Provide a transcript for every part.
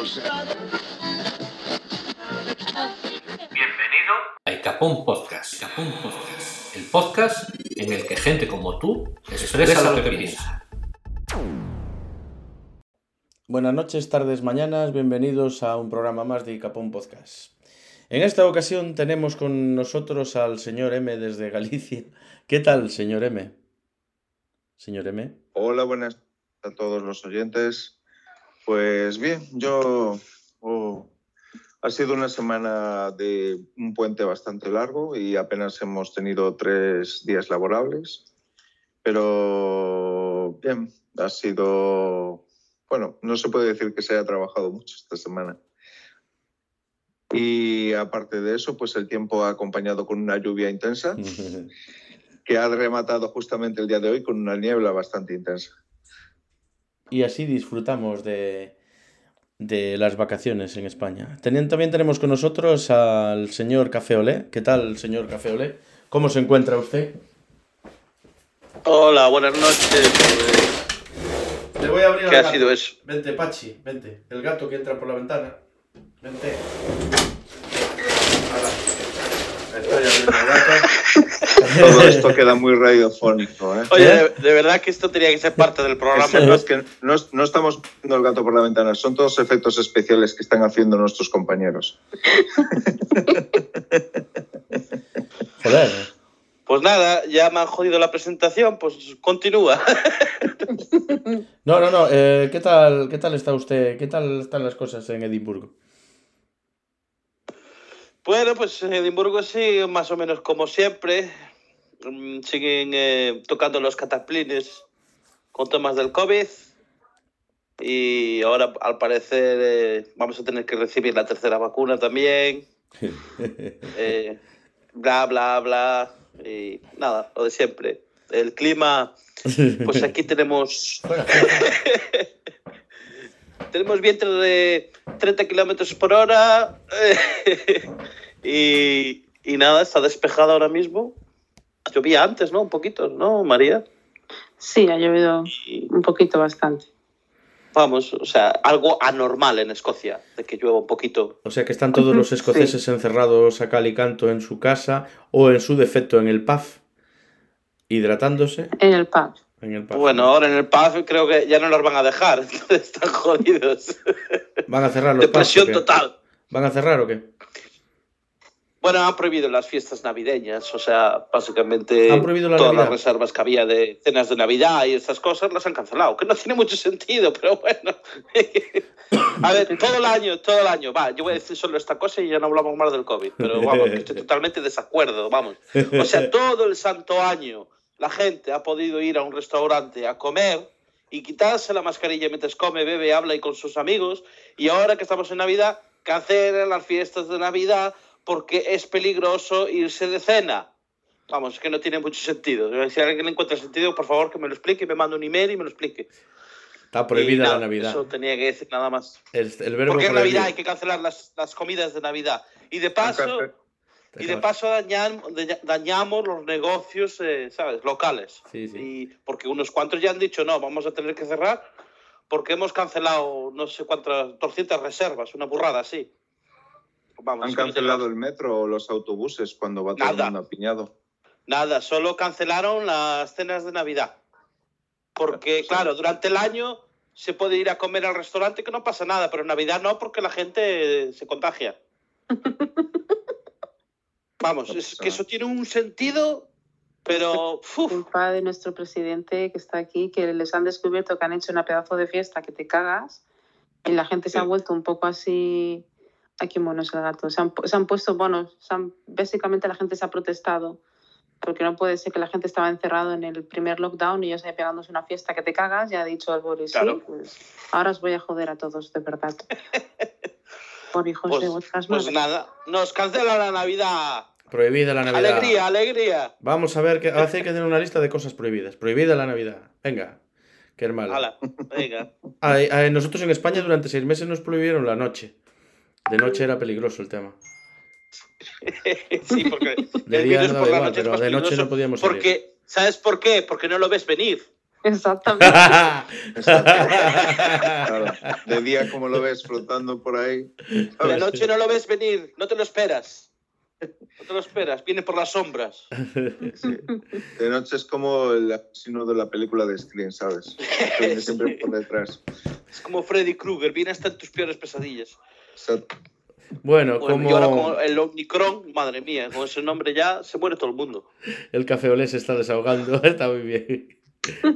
Bienvenido a Icapón Podcast. Icapón Podcast. El podcast en el que gente como tú expresa lo que piensa. Buenas noches, tardes, mañanas, bienvenidos a un programa más de Icapón Podcast. En esta ocasión tenemos con nosotros al señor M desde Galicia. ¿Qué tal, señor M? Señor M. Hola, buenas a todos los oyentes. Pues bien, yo oh, ha sido una semana de un puente bastante largo y apenas hemos tenido tres días laborables, pero bien, ha sido, bueno, no se puede decir que se haya trabajado mucho esta semana. Y aparte de eso, pues el tiempo ha acompañado con una lluvia intensa que ha rematado justamente el día de hoy con una niebla bastante intensa. Y así disfrutamos de, de las vacaciones en España. Teniendo, también tenemos con nosotros al señor Café Olé. ¿Qué tal, señor Café Olé? ¿Cómo se encuentra usted? Hola, buenas noches. Le voy a abrir ¿Qué ha gato. sido eso? Vente, Pachi, vente. El gato que entra por la ventana. Vente. Hala. Estoy abriendo el gato. Todo esto queda muy radiofónico. ¿eh? Oye, de, de verdad que esto tenía que ser parte del programa. No, es que no, no estamos viendo el gato por la ventana, son todos efectos especiales que están haciendo nuestros compañeros. Joder. Pues nada, ya me han jodido la presentación, pues continúa. No, no, no. eh, ¿qué, tal, ¿Qué tal está usted? ¿Qué tal están las cosas en Edimburgo? Bueno, pues en Edimburgo sí, más o menos como siempre. Mm, Siguen eh, tocando los cataplines con temas del COVID. Y ahora, al parecer, eh, vamos a tener que recibir la tercera vacuna también. Eh, bla, bla, bla. Y nada, lo de siempre. El clima, pues aquí tenemos tenemos viento de 30 kilómetros por hora y, y nada, está despejado ahora mismo. Llovía antes, ¿no? Un poquito, ¿no, María? Sí, ha llovido Y un poquito bastante. vamos, o sea, algo anormal en Escocia, de que llueva un poquito. o sea que están todos los Sí. escoceses encerrados a cal y canto en su casa o en su defecto en el pub, hidratándose En el pub. en el pub. Bueno, ahora en el pub creo que ya no los van a dejar, entonces están jodidos. ¿Van a cerrar los pubs? Depresión total. ¿Van a cerrar o qué? Bueno, han prohibido las fiestas navideñas, o sea, básicamente Han prohibido la todas Navidad. las reservas que había de cenas de Navidad y estas cosas las han cancelado, que no tiene mucho sentido, pero bueno. A ver, todo el año, todo el año, va, yo voy a decir solo esta cosa y ya no hablamos más del COVID, pero vamos, que estoy totalmente desacuerdo, vamos. O sea, todo el santo año la gente ha podido ir a un restaurante a comer y quitarse la mascarilla mientras come, bebe, habla y con sus amigos, y ahora que estamos en Navidad, cancelan las fiestas de Navidad porque es peligroso irse de cena. Vamos, es que no tiene mucho sentido. Si alguien le encuentra sentido, por favor que me lo explique, me manda un email y me lo explique. Está prohibida nada, la Navidad. Eso tenía que decir nada más. El, el verbo Porque en. Navidad hay que cancelar las, las comidas de Navidad. Y de paso, y de paso dañan- daña- dañamos los negocios, eh, ¿sabes? Locales. Sí, sí. Y porque unos cuantos ya han dicho, no, vamos a tener que cerrar porque hemos cancelado no sé cuántas, 200 reservas, una burrada así. Vamos, Han cancelado el metro o los autobuses cuando va todo el Nada. mundo apiñado. Nada, solo cancelaron las cenas de Navidad. Porque, Sí. claro, durante el año se puede ir a comer al restaurante que no pasa nada, pero en Navidad no, porque la gente se contagia. Vamos, es que eso tiene un sentido, pero... uf, Culpa de nuestro presidente que está aquí, que les han descubierto que han hecho una pedazo de fiesta que te cagas y la gente se ha vuelto un poco así. Aquí monos el gato. Se han, se han puesto bonos. Se han- básicamente la gente se ha protestado porque no puede ser que la gente estaba encerrado en el primer lockdown y ellos ahí pegándose una fiesta que te cagas. Ya ha dicho el Boris, Claro. sí, pues ahora os voy a joder a todos, de verdad. Por hijos Pues- de vuestras pues madres. nada, nos cancela la Navidad. Prohibida la Navidad. Alegría, alegría. Vamos a ver, que hace hay que tener una lista de cosas prohibidas. Prohibida la Navidad. Venga, qué hermano. Hala, venga. nosotros en España durante seis meses nos prohibieron la noche. De noche era peligroso el tema. Sí, porque De día no por da la igual, noche es pero de noche no podíamos salir. Porque, ¿sabes por qué? Porque no lo ves venir. Exactamente. Claro. De día, como lo ves flotando por ahí. De noche no lo ves venir, no te lo esperas. No te lo esperas, viene por las sombras. Sí. De noche es como el asesino de la película de Scream, ¿sabes? Que viene siempre por detrás. Es como Freddy Krueger, viene hasta en tus peores pesadillas. Bueno, Bueno, Y ahora como con el Omicron, madre mía, con ese nombre ya se muere todo el mundo. el café olé se está desahogando, está muy bien.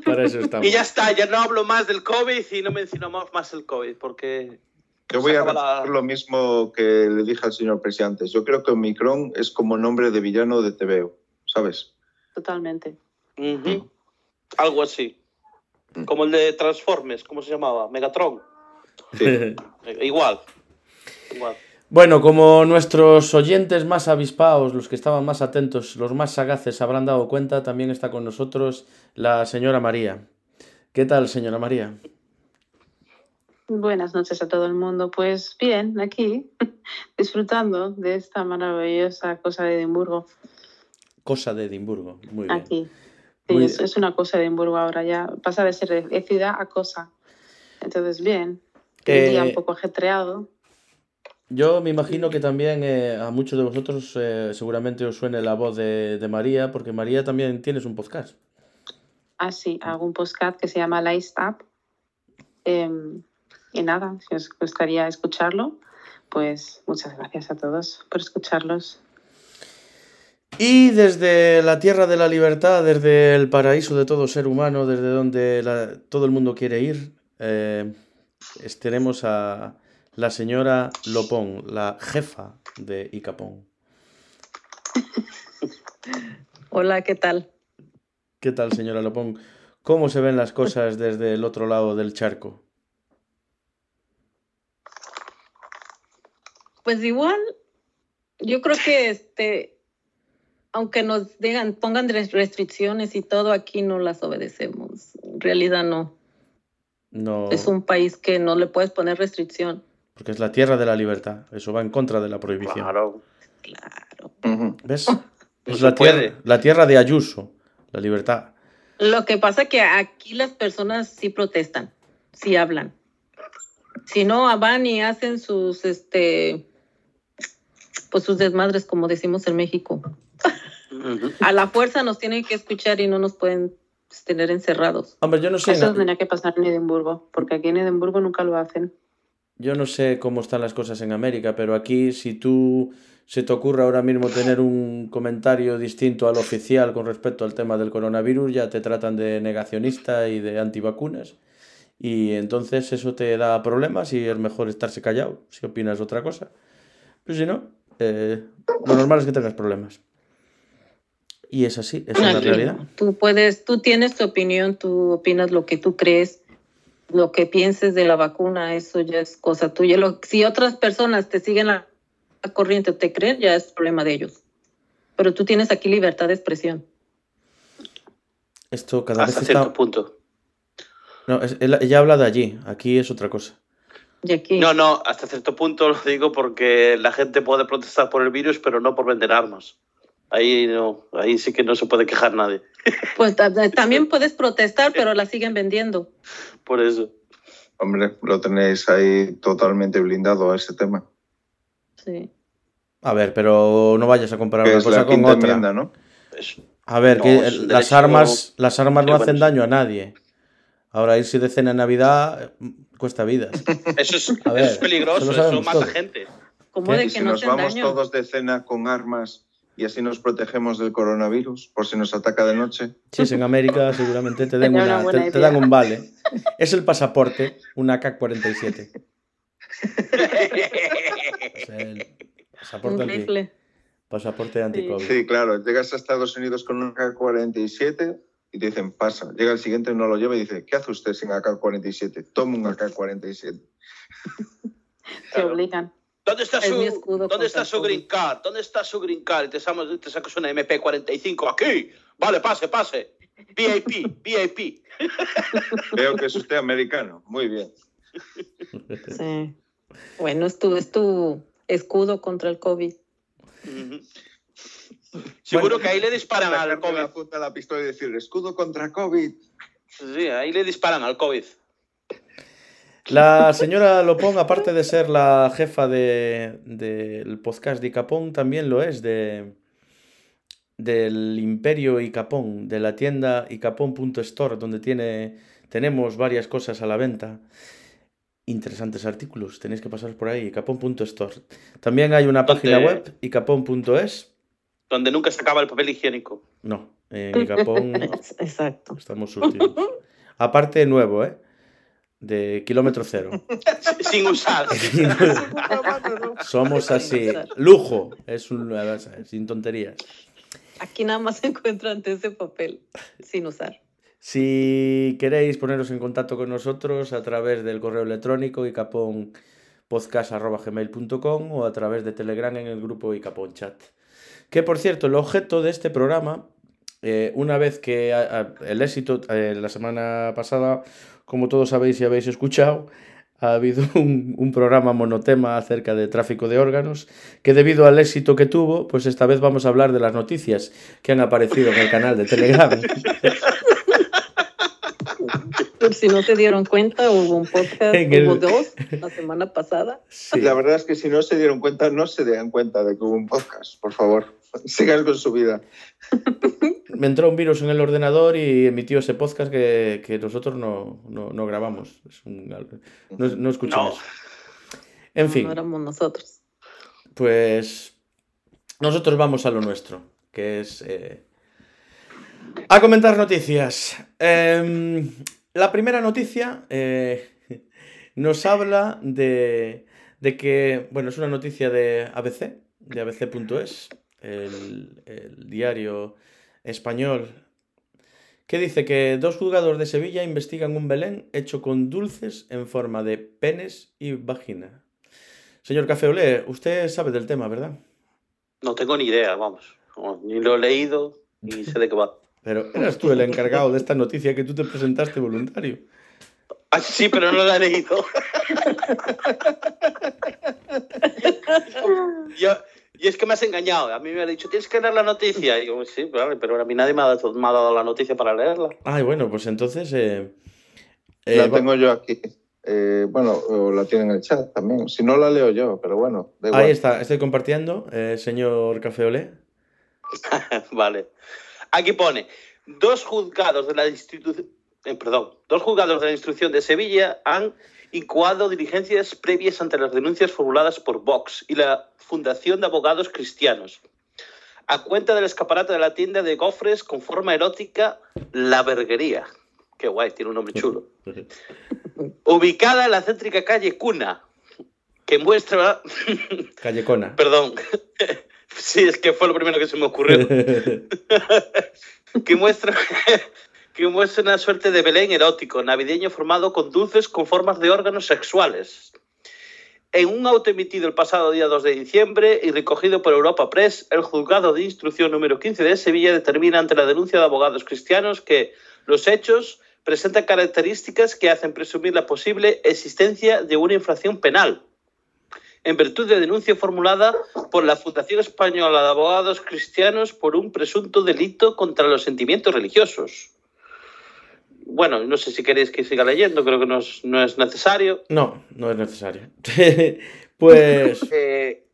Para eso estamos. Y ya está, ya no hablo más del COVID y no mencionamos más el COVID, porque Yo voy a la- lo mismo que le dije al señor presidente. Yo creo que Omicron es como nombre de villano de TVO, ¿sabes? Totalmente. ujú, algo así. Como el de Transformers, ¿cómo se llamaba? Megatron. Sí. Eh, Igual. Bueno, como nuestros oyentes más avispados, los que estaban más atentos, los más sagaces habrán dado cuenta, también está con nosotros la señora María. ¿Qué tal, señora María? Buenas noches a todo el mundo. Pues bien, aquí, disfrutando de esta maravillosa cosa de Edimburgo. Cosa de Edimburgo. Muy bien. Aquí. Sí, Muy es, una cosa de Edimburgo ahora ya. Pasa de ser de, de ciudad a cosa. Entonces, bien. Un Eh, día un poco ajetreado. Yo me imagino que también eh, a muchos de vosotros eh, seguramente os suene la voz de, de María, porque María también tienes un podcast. Así, hago un podcast que se llama Lice Up. Em, y nada, si os gustaría escucharlo, pues muchas gracias a todos por escucharlos. Y desde la tierra de la libertad, desde el paraíso de todo ser humano, desde donde la- todo el mundo quiere ir, eh, es- tenemos a la señora Lopón, la jefa de Icapón. Hola, ¿qué tal? ¿Qué tal, señora Lopón? ¿Cómo se ven las cosas desde el otro lado del charco? Pues igual, yo creo que este, aunque nos digan, pongan res- restricciones y todo, aquí no las obedecemos. En realidad no. No, Es un país que no le puedes poner restricción. Porque es la tierra de la libertad. Eso va en contra de la prohibición. Claro. Claro. ¿Ves? Es se la tierra, la tierra de Ayuso, la libertad. Lo que pasa que aquí las personas sí protestan, sí hablan. Si no, van y hacen sus, este, pues sus desmadres, como decimos en México. A la fuerza nos tienen que escuchar y no nos pueden pues, tener encerrados. Hombre, yo no sé. Eso en- tendría que pasar en Edimburgo, porque aquí en Edimburgo nunca lo hacen. Yo no sé cómo están las cosas en América, pero aquí si tú se te ocurre ahora mismo tener un comentario distinto al oficial con respecto al tema del coronavirus, ya te tratan de negacionista y de antivacunas. Y entonces eso te da problemas y es mejor estarse callado si opinas otra cosa. Pero si no, eh, lo normal es que tengas problemas. Y es así, es la Aquí, realidad. Tú puedes, tú tienes tu opinión, tú opinas lo que tú crees, lo que pienses de la vacuna, eso ya es cosa tuya. Lo- si otras personas te siguen la, la corriente o te creen, ya es problema de ellos. Pero tú tienes aquí libertad de expresión. Esto cada Hasta vez cierto está... punto. No, es- él- ella habla de allí, aquí es otra cosa. Y aquí, No, no, hasta cierto punto lo digo porque la gente puede protestar por el virus, pero no por vender armas. Ahí no, ahí sí que no se puede quejar nadie. pues ta- también puedes protestar, pero la siguen vendiendo. Por eso. Hombre, lo tenéis ahí totalmente blindado a ese tema. Sí. A ver, pero no vayas a comparar una cosa la con otra. enmienda, ¿no? A ver, No, que las derecho- armas, las armas no hacen daño a nadie. Ahora irse de cena en Navidad eh, cuesta vidas. Eso es, A ver, eso es peligroso, eso mata gente. Como ¿Qué? de que si no nos vamos daño. todos de cena con armas y así nos protegemos del coronavirus, por si nos ataca de noche. Si es en América, seguramente te, den una- te, dan un vale. Es el pasaporte, una AK-47. Es el pasaporte, Un anti, anti-COVID. Sí, claro, llegas a Estados Unidos con un AK-47 y te dicen, pasa. Llega el siguiente, no lo lleva y dice, ¿qué hace usted sin AK-47? Toma un AK-47. Te Claro. obligan. ¿Dónde está Es su, escudo ¿dónde está su green card? ¿Dónde está su green card? Y te, sacas- te sacas una MP45 aquí. Vale, pase, pase. VIP, VIP. Veo que es usted americano. Muy bien. Sí. Bueno, es tu, es tu escudo contra el COVID. Seguro Bueno. que ahí le disparan al la COVID. punta de la pistola y decir, escudo contra COVID. Sí, ahí le disparan al COVID. La señora Lopón, aparte de ser la jefa de- del podcast de Icapón, también lo es de del Imperio Icapón, de la tienda icapón.store, donde tiene, tenemos varias cosas a la venta. Interesantes artículos, tenéis que pasar por ahí, icapón.store. También hay una página web, icapón.es. Donde nunca se acaba el papel higiénico. No, en Icapón Exacto. estamos surtidos. Aparte, nuevo, ¿eh? De kilómetro cero. Sin usar. Somos así. Lujo. Es un. Sin tonterías. Aquí nada más se encuentran ese papel sin usar. Si queréis poneros en contacto con nosotros a través del correo electrónico icaponpodcast.gmail.com o a través de Telegram en el grupo Icapón Chat. Que por cierto, el objeto de este programa, eh, una vez que a- a- el éxito, eh, la semana pasada, como todos sabéis y habéis escuchado, ha habido un, un programa monotema acerca de tráfico de órganos, que debido al éxito que tuvo, pues esta vez vamos a hablar de las noticias que han aparecido en el canal de Telegram. Por si no se dieron cuenta, hubo un podcast, En el- hubo dos la semana pasada. Sí. La verdad es que si no se dieron cuenta, no se den cuenta de que hubo un podcast, por favor. Sigan con su vida. Me entró un virus en el ordenador y emitió ese podcast que, que nosotros no, no- no grabamos. Es un- no, no escuchamos. En fin, No éramos nosotros. pues nosotros vamos a lo nuestro, que es eh, a comentar noticias. Em, la primera noticia eh, nos habla de, de que, bueno, es una noticia de ABC, de abc.es, el, el diario español, que dice que dos juzgados de Sevilla investigan un Belén hecho con dulces en forma de penes y vagina. Señor Café Olé, usted sabe del tema, ¿verdad? No tengo ni idea, vamos. Ni lo he leído, ni sé de qué va. Pero eras tú el encargado de esta noticia que tú te presentaste voluntario. Ah, sí, pero no la he leído. Yo- y es que me has engañado. A mí me ha dicho, tienes que leer la noticia. Y digo, sí, vale, pero a mí nadie me ha, dado, me ha dado la noticia para leerla. Ay, bueno, pues entonces... eh, eh, la tengo yo aquí. Eh, bueno, o la tienen en el chat también. Si no, la leo yo, pero bueno, da igual. Ahí está, estoy compartiendo, eh, señor Café Olé. vale. Aquí pone, dos juzgados de la institución... perdón, dos juzgados de la instrucción de Sevilla han incoado diligencias previas ante las denuncias formuladas por Vox y la Fundación de Abogados Cristianos. A cuenta del escaparate de la tienda de gofres con forma erótica La Verguería. Qué guay, tiene un nombre chulo. Ubicada en la céntrica calle Cuna, que muestra... Callecona. Perdón. Sí, es que fue lo primero que se me ocurrió. que muestra que muestra una suerte de Belén erótico, navideño formado con dulces con formas de órganos sexuales. En un auto emitido el pasado día 2 de diciembre y recogido por Europa Press, el juzgado de instrucción número 15 de Sevilla determina ante la denuncia de abogados cristianos que los hechos presentan características que hacen presumir la posible existencia de una infracción penal en virtud de denuncia formulada por la Fundación Española de Abogados Cristianos por un presunto delito contra los sentimientos religiosos. Bueno, no sé si queréis que siga leyendo, creo que no es, no es necesario. No, no es necesario. pues... Eh,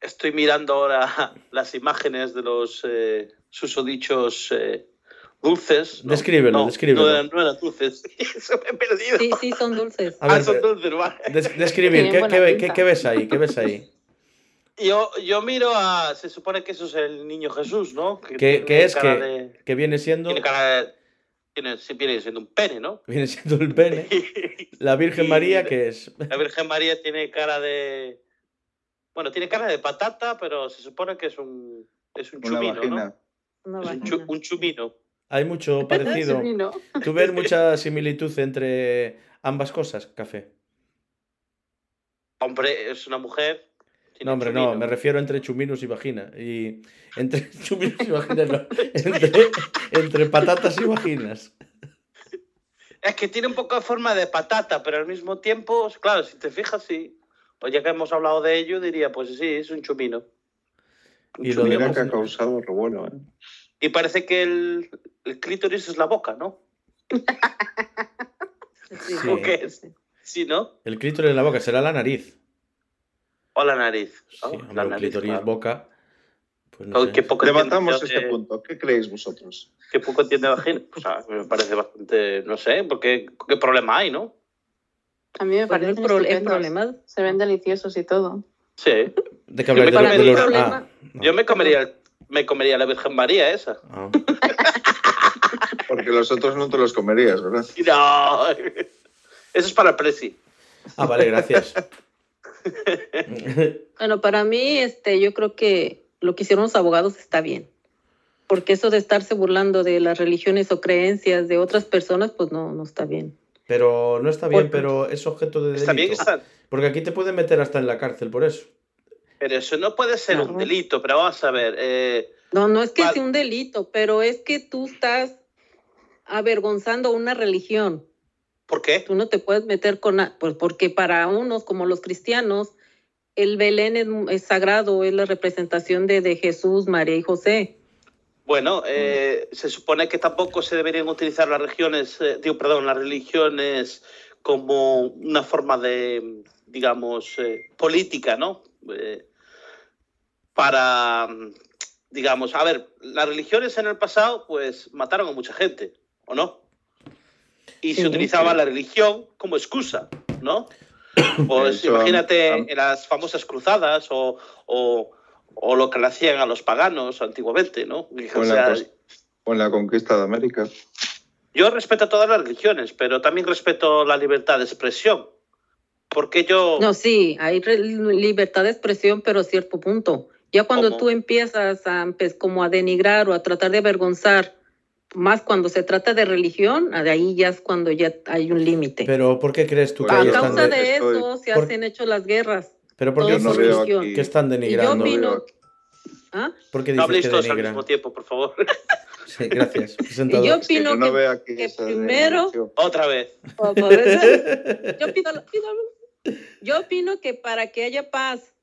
estoy mirando ahora las imágenes de los eh, susodichos eh, dulces. ¿no? Descríbelo, No, descríbelo. No eran, no eran dulces. Se me he perdido. Sí, sí, son dulces. A ah, son dulces, vale. des- describir, ¿qué, ves ahí? ¿Qué ves ahí? Yo, yo miro a. Se supone que eso es el niño Jesús, ¿no? Que ¿Qué, es que, de- que viene siendo... Tiene cara de. Tiene, sí, viene siendo un pene, ¿no? Viene siendo el pene. La Virgen María, que es... La Virgen María tiene cara de. Bueno, tiene cara de patata, pero se supone que es un. Es un Una chumino, vagina. ¿no? Es un, chu- un chumino. Hay mucho parecido. ¿Tú ves mucha similitud entre ambas cosas, Café? Hombre, es una mujer. No, hombre, no, me refiero entre chuminos y vagina. Y entre chuminos y vaginas, no. Entre, entre patatas y vaginas. Es que tiene un poco de forma de patata, pero al mismo tiempo, claro, si te fijas, sí. O ya que hemos hablado de ello, diría, pues sí, es un chumino. Un Y lo chumino. Que ha causado revuelo, ¿eh? Y parece que el, el clítoris es la boca, ¿no? Sí. ¿O qué es? Sí, ¿no? El clítoris en la boca será la nariz. O la nariz. Sí, Oh, hombre, la nariz, claro. boca. Pues no sé. qué poco Levantamos este de- punto. ¿Qué creéis vosotros? Qué poco tiene vagina. Pues, ah, me parece bastante, no sé, porque qué problema hay, ¿no? A mí me Pues el, pro- el problema. Se ven deliciosos y todo. Sí. ¿De qué habláis? Yo me ¿De, comería de los- ah, no. Yo me comería, me comería la Virgen María esa. Ah. Porque los otros no te los comerías, ¿verdad? No. Eso es para el Presi. Ah, vale, gracias. Bueno, para mí, este, yo creo que lo que hicieron los abogados está bien. Porque eso de estarse burlando de las religiones o creencias de otras personas, pues no, no está bien. Pero no está bien, Por- pero es objeto de delito. Está bien, está. Porque aquí te pueden meter hasta en la cárcel por eso. Pero eso no puede ser un Claro. delito, pero vamos a ver. eh, No, no es que sea un delito, pero es que tú estás avergonzando una religión. ¿Por qué? Tú no te puedes meter con... Pues porque para unos, como los cristianos, el Belén es, es sagrado, es la representación de, de Jesús, María y José. Bueno, eh, se supone que tampoco se deberían utilizar las regiones, eh, digo, perdón, las religiones como una forma de, digamos, eh, política, ¿no? Eh, para, mm, digamos, a ver, las religiones en el pasado, pues mataron a mucha gente, ¿o no? Y se Sí, utilizaba sí. la religión como excusa, ¿no? Pues Eso, imagínate en las famosas cruzadas o, o, o lo que le hacían a los paganos antiguamente, ¿no? O O en, sea, la, en la conquista de América. yo respeto todas las religiones, pero también respeto la libertad de expresión. Porque yo... No, sí, hay libertad de expresión, pero a cierto punto. Ya cuando ¿Cómo? tú empiezas a, pues, como a denigrar o a tratar de avergonzar, más cuando se trata de religión, de ahí ya es cuando ya hay un límite. Pero ¿por qué crees tú que A causa de- de estoy- eso se por- hacen hecho las guerras. Pero ¿por qué, no que están Y yo denigrando? opino- ¿Ah? ¿Por qué no dices habléis que todos al mismo tiempo, por favor. Sí, gracias. Y yo Es que opino yo no que, que primero-. Otra vez. yo, opino, opino- yo opino que para que haya paz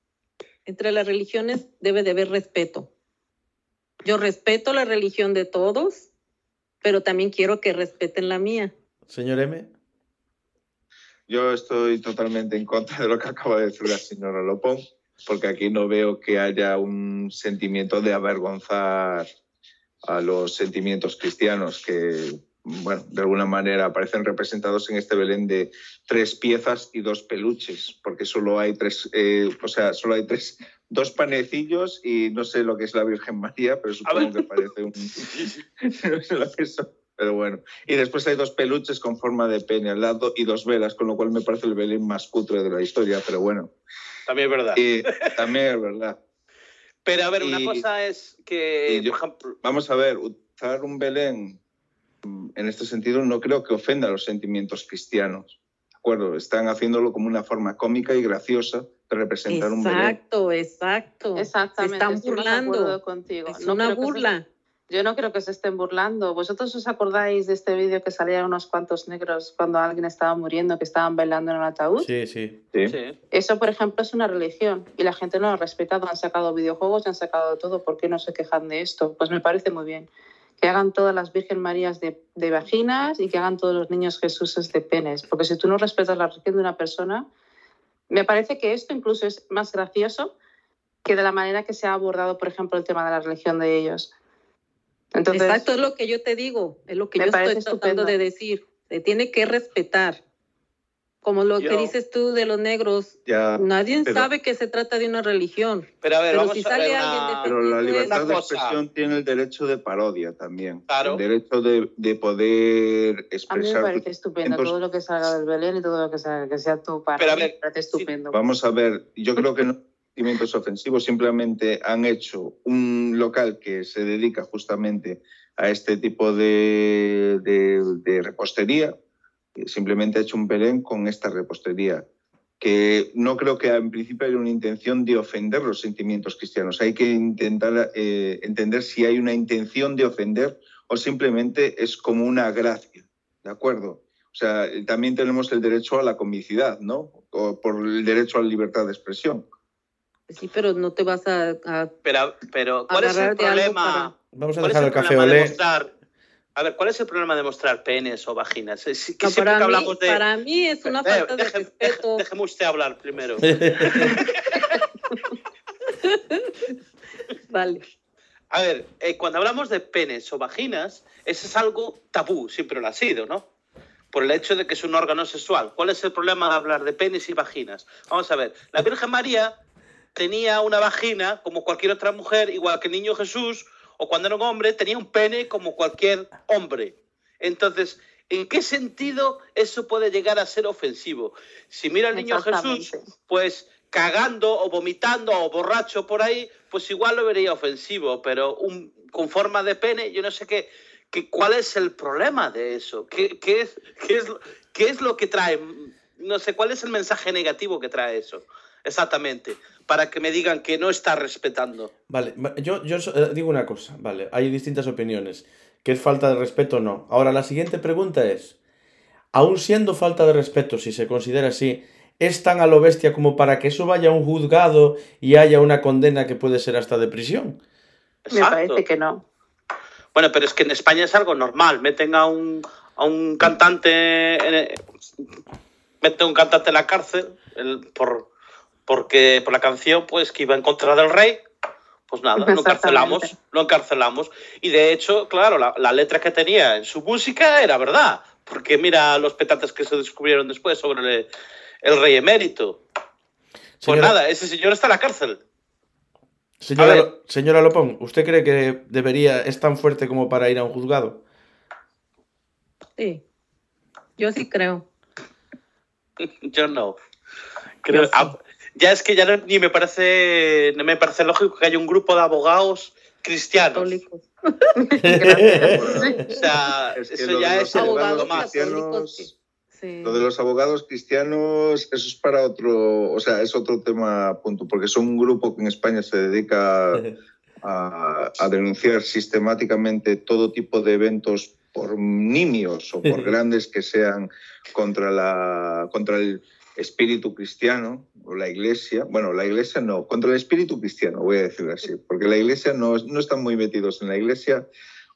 entre las religiones debe de haber respeto. Yo respeto la religión de todos, pero también quiero que respeten la mía. Señor M. Yo estoy totalmente en contra de lo que acaba de decir la señora Lopón, porque aquí no veo que haya un sentimiento de avergonzar a los sentimientos cristianos que, bueno, de alguna manera aparecen representados en este Belén de tres piezas y dos peluches, porque solo hay tres, eh, o sea, solo hay tres, dos panecillos y no sé lo que es la Virgen María, pero supongo que parece un, pero bueno. Y después hay dos peluches con forma de pene al lado y dos velas, con lo cual me parece el Belén más cutre de la historia, pero bueno. También es verdad. Y también es verdad. Pero a ver, una y- cosa es que, yo- por ejemplo, Vamos a ver, utilizar un Belén mm, en este sentido no creo que ofenda los sentimientos cristianos. ¿De acuerdo? Están haciéndolo como una forma cómica y graciosa representar un Belén. Exacto, exacto. Exactamente. Se están estoy más de burlando. acuerdo contigo. Es No una se- burla. yo no creo que se estén burlando. ¿Vosotros os acordáis de este vídeo que salían unos cuantos negros cuando alguien estaba muriendo, que estaban bailando en el ataúd? Sí, sí. Sí. sí. Eso, por ejemplo, es una religión y la gente no lo ha respetado. Han sacado videojuegos y han sacado todo. ¿Por qué no se quejan de esto? Pues me parece muy bien. Que hagan todas las Virgen Marías de, de vaginas y que hagan todos los niños Jesuses de penes. Porque si tú no respetas la religión de una persona, me parece que esto incluso es más gracioso que de la manera que se ha abordado, por ejemplo, el tema de la religión de ellos. Entonces, Exacto, es lo que yo te digo, es lo que yo estoy tratando estupendo. de decir. Se tiene que respetar. Como lo que dices tú de los negros, Ya, nadie pero- sabe que se trata de una religión. Pero a ver, Pero vamos si a sale ver alguien una- pero la libertad de cosa. expresión tiene el derecho de parodia también. Claro. El derecho de, de poder a mí me expresar. parece estupendo todo lo que salga del Belén y todo lo que, salga, que sea tú para Pero a ver, me parece estupendo. Vamos a ver, yo creo que no sentimientos ofensivos, simplemente han hecho un local que se dedica justamente a este tipo de, de- de repostería, simplemente ha hecho un Belén con esta repostería, que no creo que en principio haya una intención de ofender los sentimientos cristianos. Hay que intentar eh, entender si hay una intención de ofender o simplemente es como una gracia, ¿de acuerdo? O sea, también tenemos el derecho a la comicidad, ¿no? O por el derecho a la libertad de expresión. Sí, pero no te vas a, a- Pero, pero ¿cuál es el problema? Vamos a ¿Cuál es dejar el el café olé. A ver, ¿cuál es el problema de mostrar penes o vaginas? Es que No, siempre para, que mí, hablamos de... para mí es una Eh, falta de respeto. Déjeme usted hablar primero. Vale. A ver, eh, cuando hablamos de penes o vaginas, eso es algo tabú, siempre lo ha sido, ¿no? Por el hecho de que es un órgano sexual. ¿Cuál es el problema de hablar de penes y vaginas? Vamos a ver, la Virgen María tenía una vagina como cualquier otra mujer, igual que el niño Jesús, o cuando era un hombre tenía un pene como cualquier hombre. Entonces, ¿en qué sentido eso puede llegar a ser ofensivo? Si mira al niño Jesús, pues cagando o vomitando o borracho por ahí, pues igual lo vería ofensivo, pero un, con forma de pene, yo no sé qué, qué cuál es el problema de eso, ¿Qué, qué es, qué, es, qué es lo que trae, no sé, cuál es el mensaje negativo que trae eso, exactamente, para que me digan que no está respetando. Vale, va- yo, yo so- eh, digo una cosa, vale, hay distintas opiniones. ¿Que es falta de respeto o no? Ahora, la siguiente pregunta es, aún siendo falta de respeto, si se considera así, ¿es tan a lo bestia como para que eso vaya a un juzgado y haya una condena que puede ser hasta de prisión? Me parece que no. Bueno, pero es que en España es algo normal. Meten a un, a un cantante. en- meten a un cantante en la cárcel el- por, porque por la canción pues que iba en contra del rey. Pues nada, lo encarcelamos, lo encarcelamos. Y de hecho, claro, la, la letra que tenía en su música era verdad. Porque mira los petates que se descubrieron después sobre el, el rey emérito. Pues Señora- nada, ese señor está en la cárcel. Señora, señora Lopón, ¿usted cree que debería, es tan fuerte como para ir a un juzgado? Sí. Yo sí creo. Yo no. Creo- Yo sí. Ya es que ya no- ni me parece, no me parece lógico que haya un grupo de abogados cristianos. Católicos. Gracias. O sea, Es que eso ya es abogados más. Sí. Lo de los abogados cristianos, eso es para otro, o sea, es otro tema punto, porque son un grupo que en España se dedica a, a denunciar sistemáticamente todo tipo de eventos por nimios o por grandes que sean contra, la, contra el espíritu cristiano o la iglesia. Bueno, la iglesia no, contra el espíritu cristiano, voy a decirlo así, porque la iglesia no, no están muy metidos en la iglesia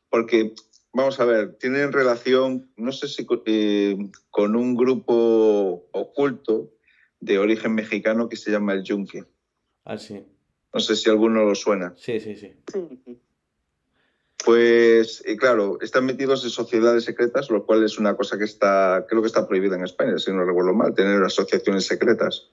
porque, vamos a ver, tienen relación, no sé si con, eh, con un grupo oculto de origen mexicano que se llama el Yunque. Ah, sí. No sé si alguno lo suena. Sí, sí, sí. Sí. Pues, y claro, están metidos en sociedades secretas, lo cual es una cosa que está, creo que está prohibida en España, si no recuerdo mal, tener asociaciones secretas.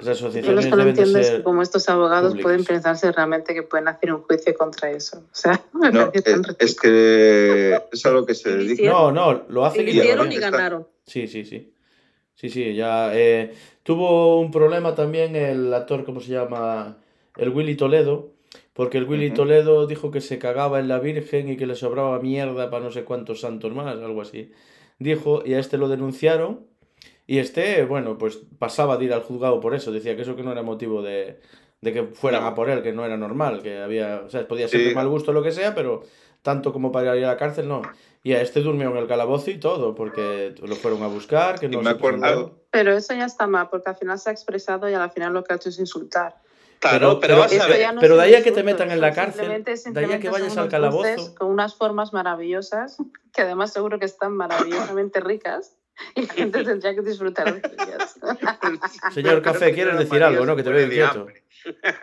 Las Yo lo asociaciones que no entiendo es que como estos abogados pueden pensarse realmente que pueden hacer un juicio contra eso. O sea, me No, parece tan es, es que es a lo que se dedica. No, no, lo hace Y Y hicieron ganaron. Sí, sí, sí. Sí, sí, ya. eh, tuvo un problema también el actor, ¿cómo se llama? El Willy Toledo, porque el Willy. Toledo dijo que se cagaba en la Virgen y que le sobraba mierda para no sé cuántos santos más, algo así. Dijo, y a este lo denunciaron, y este, bueno, pues pasaba de ir al juzgado por eso, decía que eso que no era motivo de, de que fueran a por él, que no era normal, que había, o sea, podía ser Sí. de mal gusto o lo que sea, pero tanto como para ir a la cárcel, no. Y a este durmió en el calabozo y todo, porque lo fueron a buscar, que Y no me se Pero eso ya está mal, porque al final se ha expresado y al final lo que ha hecho es insultar. Claro, pero, pero- vas a ver. no pero de ahí a que te metan en la cárcel, simplemente- de ahí a que simplemente vayas al calabozo. Con unas formas maravillosas, que además seguro que están maravillosamente ricas, y la gente tendría que disfrutar de ellas. Señor Café, ¿quieres decir algo, no? Que te veo inquieto.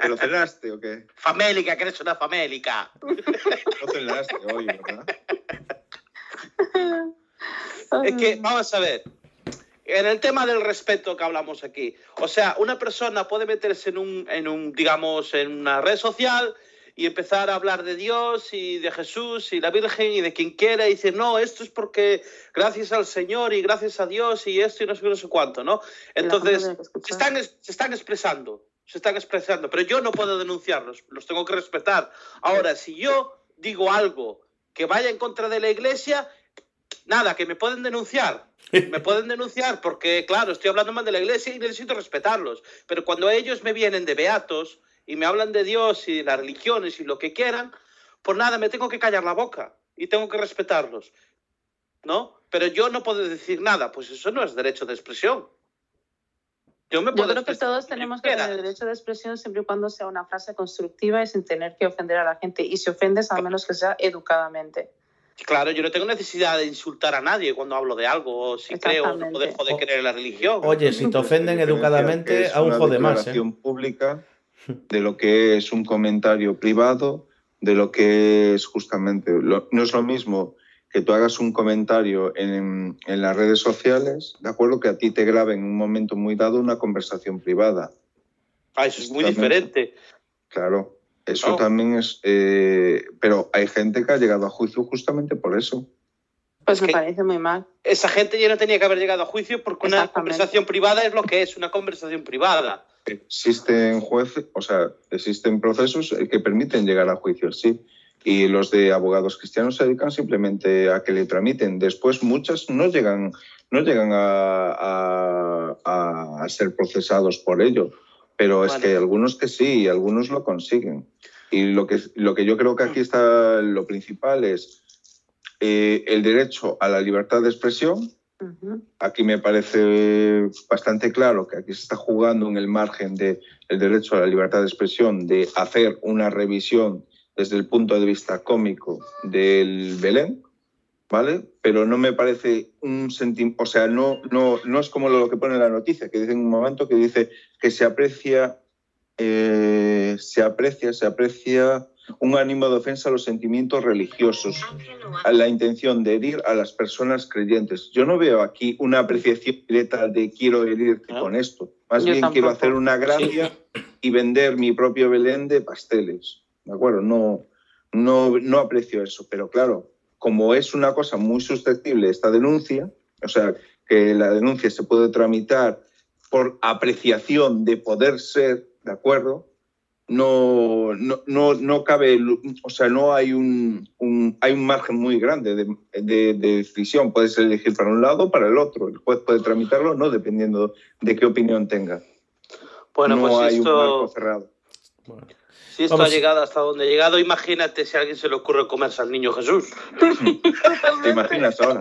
¿Te lo cenaste o qué? Famélica, que eres una famélica. No cenaste hoy, ¿verdad? Es que, vamos a ver, en el tema del respeto que hablamos aquí, o sea, una persona puede meterse en un, en un, digamos, en una red social y empezar a hablar de Dios y de Jesús y la Virgen y de quien quiera y decir, no, esto es porque gracias al Señor y gracias a Dios y esto y no sé no sé cuánto, ¿no? Entonces, se están, es- se están expresando, se están expresando, pero yo no puedo denunciarlos, los tengo que respetar. Ahora, si yo digo algo que vaya en contra de la iglesia, nada, que me pueden denunciar. Me pueden denunciar porque, claro, estoy hablando mal de la iglesia y necesito respetarlos. Pero cuando ellos me vienen de beatos y me hablan de Dios y de las religiones y lo que quieran, pues nada, me tengo que callar la boca y tengo que respetarlos. ¿No? Pero yo no puedo decir nada, pues eso no es derecho de expresión. Yo me Yo puedo creo que todos tenemos que tener derecho de expresión siempre y cuando sea una frase constructiva y sin tener que ofender a la gente. Y si ofendes, al menos que sea educadamente. Claro, yo no tengo necesidad de insultar a nadie cuando hablo de algo, o si creo o no dejo de creer en la religión. Oye, si te ofenden educadamente, aún jode más, ¿eh? pública de lo que es un comentario privado, de lo que es justamente. lo- no es lo mismo que tú hagas un comentario en, en las redes sociales, ¿de acuerdo? Que a ti te grabe en un momento muy dado una conversación privada. Ah, eso es muy diferente. Claro, eso Claro. también es. eh, pero hay gente que ha llegado a juicio justamente por eso. Pues me parece muy mal. Esa gente ya no tenía que haber llegado a juicio porque una conversación privada es lo que es, una conversación privada. Existen jueces, o sea, existen procesos eh, que permiten llegar a juicio, sí. Y los de abogados cristianos se dedican simplemente a que le tramiten. Después muchas no llegan, no llegan a, a- a ser procesados por ello. Pero es que hay algunos que sí y algunos lo consiguen. Y lo que, lo que yo creo que aquí está lo principal es eh, el derecho a la libertad de expresión, Aquí me parece bastante claro que aquí se está jugando en el margen del derecho a la libertad de expresión de hacer una revisión desde el punto de vista cómico del Belén, ¿vale? Pero no me parece un sentimiento, o sea, no, no, no es como lo que pone la noticia, que dice en un momento que dice que se aprecia, eh, se aprecia, se aprecia un ánimo de ofensa a los sentimientos religiosos a la intención de herir a las personas creyentes. Yo no veo aquí una apreciación directa de quiero herirte ¿No? con esto. Más Yo bien quiero hacer una gracia y vender mi propio Belén de pasteles. ¿De acuerdo? No, no, no aprecio eso. Pero claro, como es una cosa muy susceptible esta denuncia, o sea, que la denuncia se puede tramitar por apreciación de poder ser, ¿de acuerdo? No, no, no, no cabe, o sea, no hay un, un- hay un margen muy grande de, de- de decisión. Puedes elegir para un lado o para el otro. El juez puede tramitarlo o no, dependiendo de qué opinión tenga. Bueno, no pues hay si un marco esto, cerrado. Bueno. si esto Vamos. ha llegado hasta donde ha llegado, imagínate si a alguien se le ocurre comerse al niño Jesús. ¿Te imaginas ahora?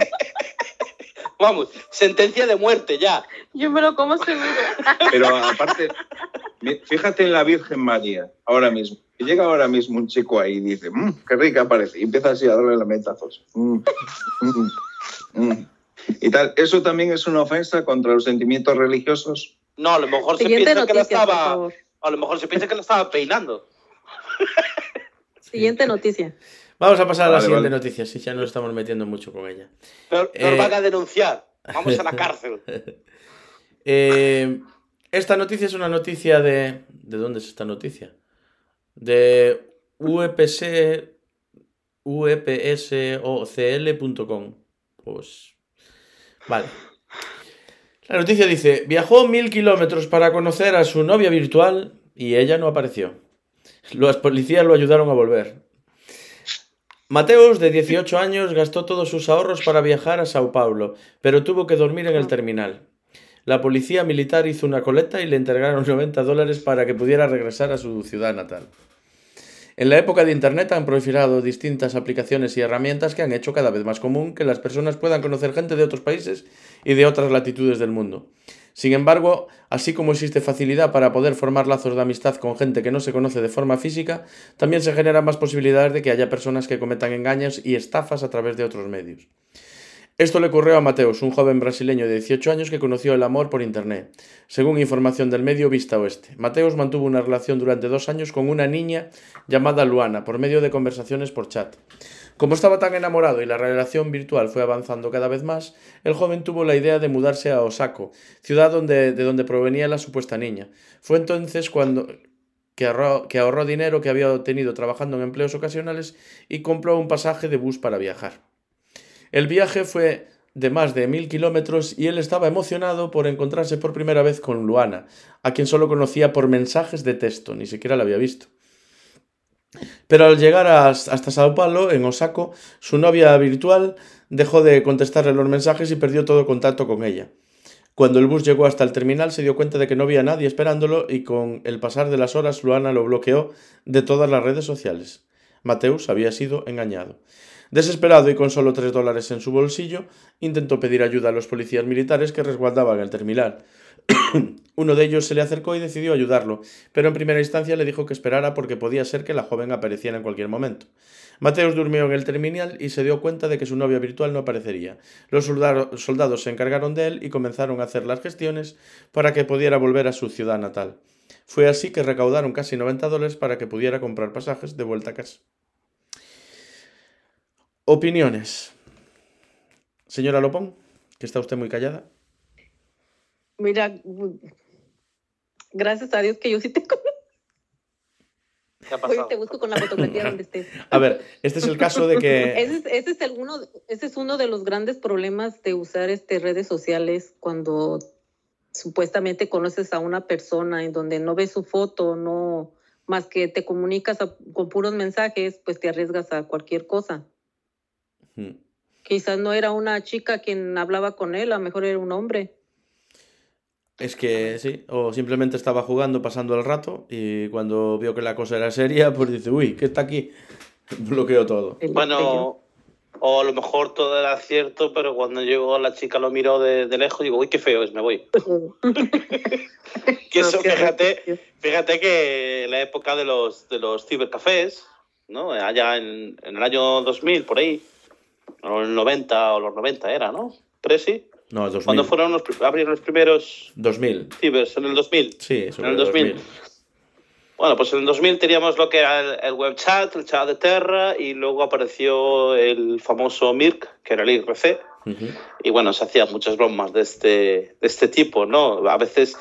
Vamos, sentencia de muerte ya. Yo me lo como seguro. Pero aparte, fíjate en la Virgen María, ahora mismo. Y llega ahora mismo un chico ahí y dice, "Mm, qué rica parece. Y empieza así a darle lametazos. Mm, mm, mm". Y tal. Eso también es una ofensa contra los sentimientos religiosos. No, a lo mejor se Siguiente piensa que la estaba. A lo mejor se piensa que la estaba peinando. Siguiente noticia. Vamos a pasar a la Vale, siguiente vale. noticia, si ya nos estamos metiendo mucho con ella. Nos, nos Eh. van a denunciar. Vamos a la cárcel. Eh, esta noticia es una noticia de... ¿De dónde es esta noticia? De. UEPSOCL.com. Pues... Vale. La noticia dice, viajó mil kilómetros para conocer a su novia virtual y ella no apareció. Los policías lo ayudaron a volver. Mateus, de 18 años, gastó todos sus ahorros para viajar a Sao Paulo, pero tuvo que dormir en el terminal. La policía militar hizo una colecta y le entregaron 90 dólares para que pudiera regresar a su ciudad natal. En la época de Internet han proliferado distintas aplicaciones y herramientas que han hecho cada vez más común que las personas puedan conocer gente de otros países y de otras latitudes del mundo. Sin embargo, así como existe facilidad para poder formar lazos de amistad con gente que no se conoce de forma física, también se generan más posibilidades de que haya personas que cometan engaños y estafas a través de otros medios. Esto le ocurrió a Mateus, un joven brasileño de 18 años que conoció el amor por Internet. Según información del medio Vista Oeste, Mateus mantuvo una relación durante dos años con una niña llamada Luana por medio de conversaciones por chat. Como estaba tan enamorado y la relación virtual fue avanzando cada vez más, el joven tuvo la idea de mudarse a Osako, ciudad donde, de donde provenía la supuesta niña. Fue entonces cuando ahorró, que ahorró dinero que había obtenido trabajando en empleos ocasionales y compró un pasaje de bus para viajar. El viaje fue de más de mil kilómetros y él estaba emocionado por encontrarse por primera vez con Luana, a quien solo conocía por mensajes de texto, ni siquiera la había visto. Pero al llegar hasta Sao Paulo, en Osako, su novia virtual dejó de contestarle los mensajes y perdió todo contacto con ella. Cuando el bus llegó hasta el terminal se dio cuenta de que no había nadie esperándolo y con el pasar de las horas Luana lo bloqueó de todas las redes sociales. Mateus había sido engañado. Desesperado y con solo tres dólares en su bolsillo, intentó pedir ayuda a los policías militares que resguardaban el terminal. Uno de ellos se le acercó y decidió ayudarlo, pero en primera instancia le dijo que esperara porque podía ser que la joven apareciera en cualquier momento. Mateus durmió en el terminal y se dio cuenta de que su novia virtual no aparecería. Los soldados se encargaron de él y comenzaron a hacer las gestiones para que pudiera volver a su ciudad natal. Fue así que recaudaron casi 90 dólares para que pudiera comprar pasajes de vuelta a casa. Opiniones. Señora Lopón, que está usted muy callada. Mira, gracias a Dios que yo sí tengo Hoy te busco con la fotografía donde estés. A ver, este es el caso de que... Ese es, ese es, el uno, ese es uno de los grandes problemas de usar este, redes sociales cuando supuestamente conoces a una persona en donde no ves su foto, no más que te comunicas con puros mensajes, pues te arriesgas a cualquier cosa. Quizás no era una chica quien hablaba con él, a lo mejor era un hombre. Es que sí, o simplemente estaba jugando, pasando el rato, y cuando vio que la cosa era seria, pues dice, uy, ¿qué está aquí? Bloqueó todo. Bueno, o a lo mejor todo era cierto, pero cuando llegó la chica lo miró de, lejos y digo, uy, qué feo es, me voy. que eso, fíjate, fíjate que en la época de los, de los cibercafés, ¿no? Allá en, en el año 2000, por ahí, el 90 o los 90 era, ¿no? Presi. No, 2000. ¿Cuándo fueron los, abrieron los primeros 2000. cibers? ¿En el 2000? Sí, en el 2000. Bueno, pues en el 2000 teníamos lo que era el, web chat, el chat de Terra, y luego apareció el famoso Mirk, que era el IRC. Y bueno, se hacían muchas bromas de este, de este tipo, ¿no? A veces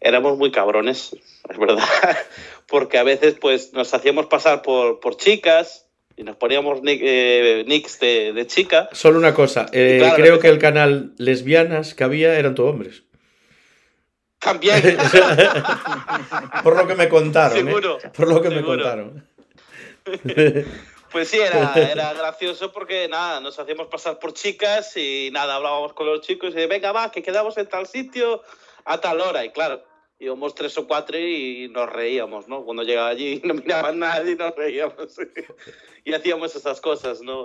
éramos muy cabrones, es verdad, porque a veces pues nos hacíamos pasar por, por chicas, y nos poníamos eh, nicks de, chica. Solo una cosa, eh, creo que el canal lesbianas que había eran todos hombres. También. Por lo que me contaron. ¿eh? Seguro. Por lo que me contaron. Pues sí, era, era gracioso porque nada, nos hacíamos pasar por chicas y nada, hablábamos con los chicos y de venga, va, que quedamos en tal sitio a tal hora. Y claro, íbamos tres o cuatro y nos reíamos, ¿no? Cuando llegaba allí no miraban nadie y nos reíamos. y hacíamos esas cosas, ¿no?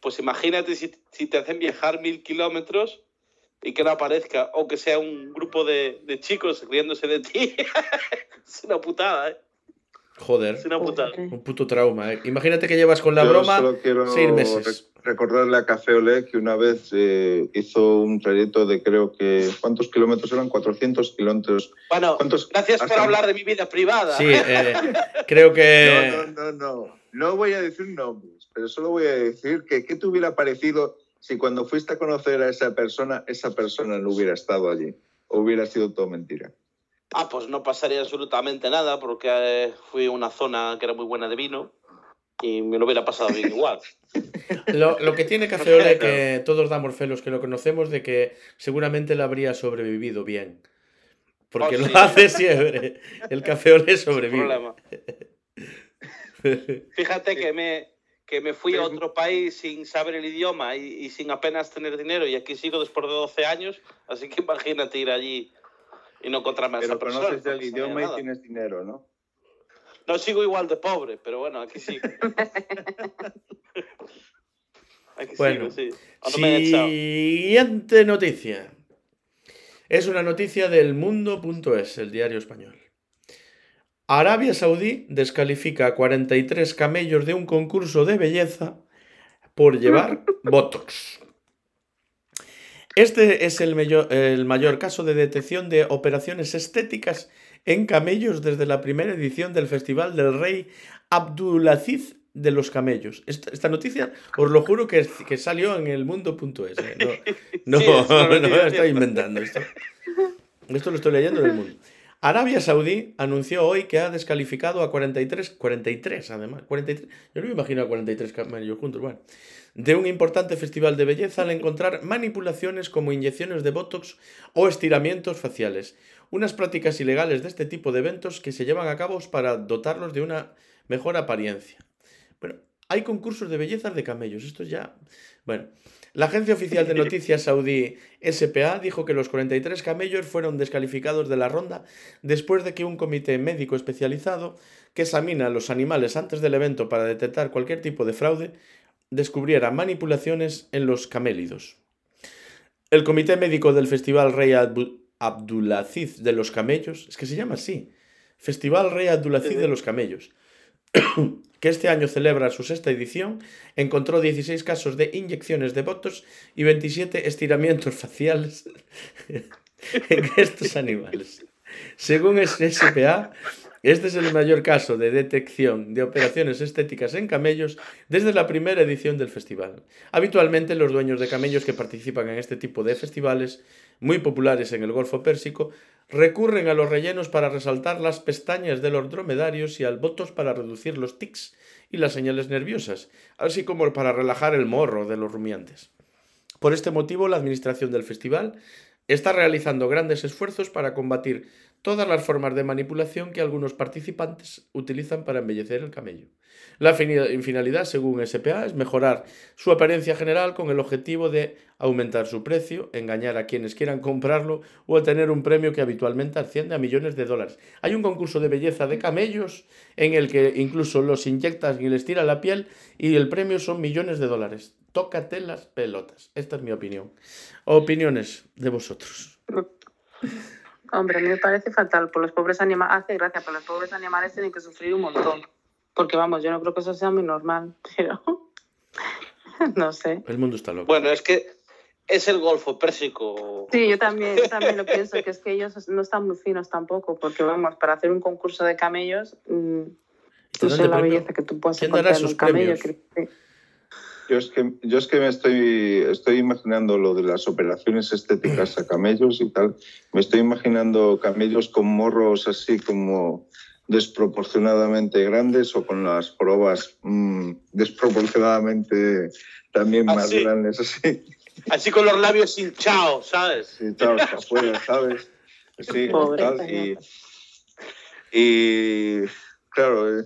Pues imagínate si, si te hacen viajar mil kilómetros y que no aparezca, o que sea un grupo de, de chicos riéndose de ti. es una putada, ¿eh? Joder. Es una putada. Un puto trauma, ¿eh? Imagínate que llevas con la broma seis meses recordarle a Café Olé que una vez eh, hizo un trayecto de creo que... ¿Cuántos kilómetros eran? 400 kilómetros. Bueno, gracias por hablar de mi vida privada. Sí, eh, creo que... No, no, no, no. No voy a decir nombres, pero solo voy a decir que qué te hubiera parecido si cuando fuiste a conocer a esa persona, esa persona no hubiera estado allí. O hubiera sido todo mentira. Ah, pues no pasaría absolutamente nada porque eh, fui a una zona que era muy buena de vino y me lo hubiera pasado bien igual. Lo, que tiene Café Ole, que todos damos fe los que lo conocemos, de que seguramente le habría sobrevivido bien. Porque oh, lo hace siempre. El Café Ole sobrevive. Fíjate que me, que me fui a otro país sin saber el idioma y, sin apenas tener dinero y aquí sigo después de 12 años, así que imagínate ir allí y no encontrarme a esa persona. Pero conoces el idioma y tienes dinero, ¿no? No sigo igual de pobre, pero bueno, aquí sí. aquí bueno, sí. Siguiente noticia. Es una noticia del mundo.es, el diario español. Arabia Saudí descalifica a 43 camellos de un concurso de belleza por llevar Botox. Este es el mayor, el mayor caso de detección de operaciones estéticas en camellos desde la primera edición del Festival del Rey Abdulaziz de los camellos. Esta, noticia, os lo juro que, que salió en el mundo.es. ¿eh? No, no, no, estoy inventando esto. Esto lo estoy leyendo del mundo. Arabia Saudí anunció hoy que ha descalificado a 43, 43 además, 43, yo no me imagino a 43 camellos juntos, bueno, de un importante festival de belleza al encontrar manipulaciones como inyecciones de Botox o estiramientos faciales, unas prácticas ilegales de este tipo de eventos que se llevan a cabo para dotarlos de una mejor apariencia. Bueno, hay concursos de bellezas de camellos, esto ya... Bueno, la agencia oficial de noticias saudí SPA dijo que los 43 camellos fueron descalificados de la ronda después de que un comité médico especializado que examina los animales antes del evento para detectar cualquier tipo de fraude descubriera manipulaciones en los camélidos. El comité médico del Festival Rey Abdulaziz de los Camellos, es que se llama así, Festival Rey Abdulaziz de los Camellos, que este año celebra su sexta edición, encontró 16 casos de inyecciones de botos y 27 estiramientos faciales en estos animales. Según SPA, este es el mayor caso de detección de operaciones estéticas en camellos desde la primera edición del festival. Habitualmente los dueños de camellos que participan en este tipo de festivales, muy populares en el Golfo Pérsico, recurren a los rellenos para resaltar las pestañas de los dromedarios y al botos para reducir los tics y las señales nerviosas, así como para relajar el morro de los rumiantes. Por este motivo, la administración del festival está realizando grandes esfuerzos para combatir todas las formas de manipulación que algunos participantes utilizan para embellecer el camello. La finalidad, según SPA, es mejorar su apariencia general con el objetivo de aumentar su precio, engañar a quienes quieran comprarlo o obtener un premio que habitualmente asciende a millones de dólares. Hay un concurso de belleza de camellos en el que incluso los inyectas y les tira la piel y el premio son millones de dólares. Tócate las pelotas. Esta es mi opinión. Opiniones de vosotros. Hombre, a mí me parece fatal. Por los pobres animales, hace gracia, pero los pobres animales tienen que sufrir un montón. Porque vamos, yo no creo que eso sea muy normal, pero no sé. El mundo está loco. Bueno, es que es el Golfo Pérsico. Sí, yo también, yo también lo pienso, que es que ellos no están muy finos tampoco, porque vamos, para hacer un concurso de camellos, mmm, no sé la belleza que tú puedes encontrar en un camello. Yo es que, yo es que me estoy, estoy imaginando lo de las operaciones estéticas a camellos y tal. Me estoy imaginando camellos con morros así como desproporcionadamente grandes o con las probas mmm, desproporcionadamente también más Así. grandes así. Así con los labios hinchados, ¿sabes? Sí, para afuera, ¿sabes? Sí, Pobre tal, y, y claro, eh,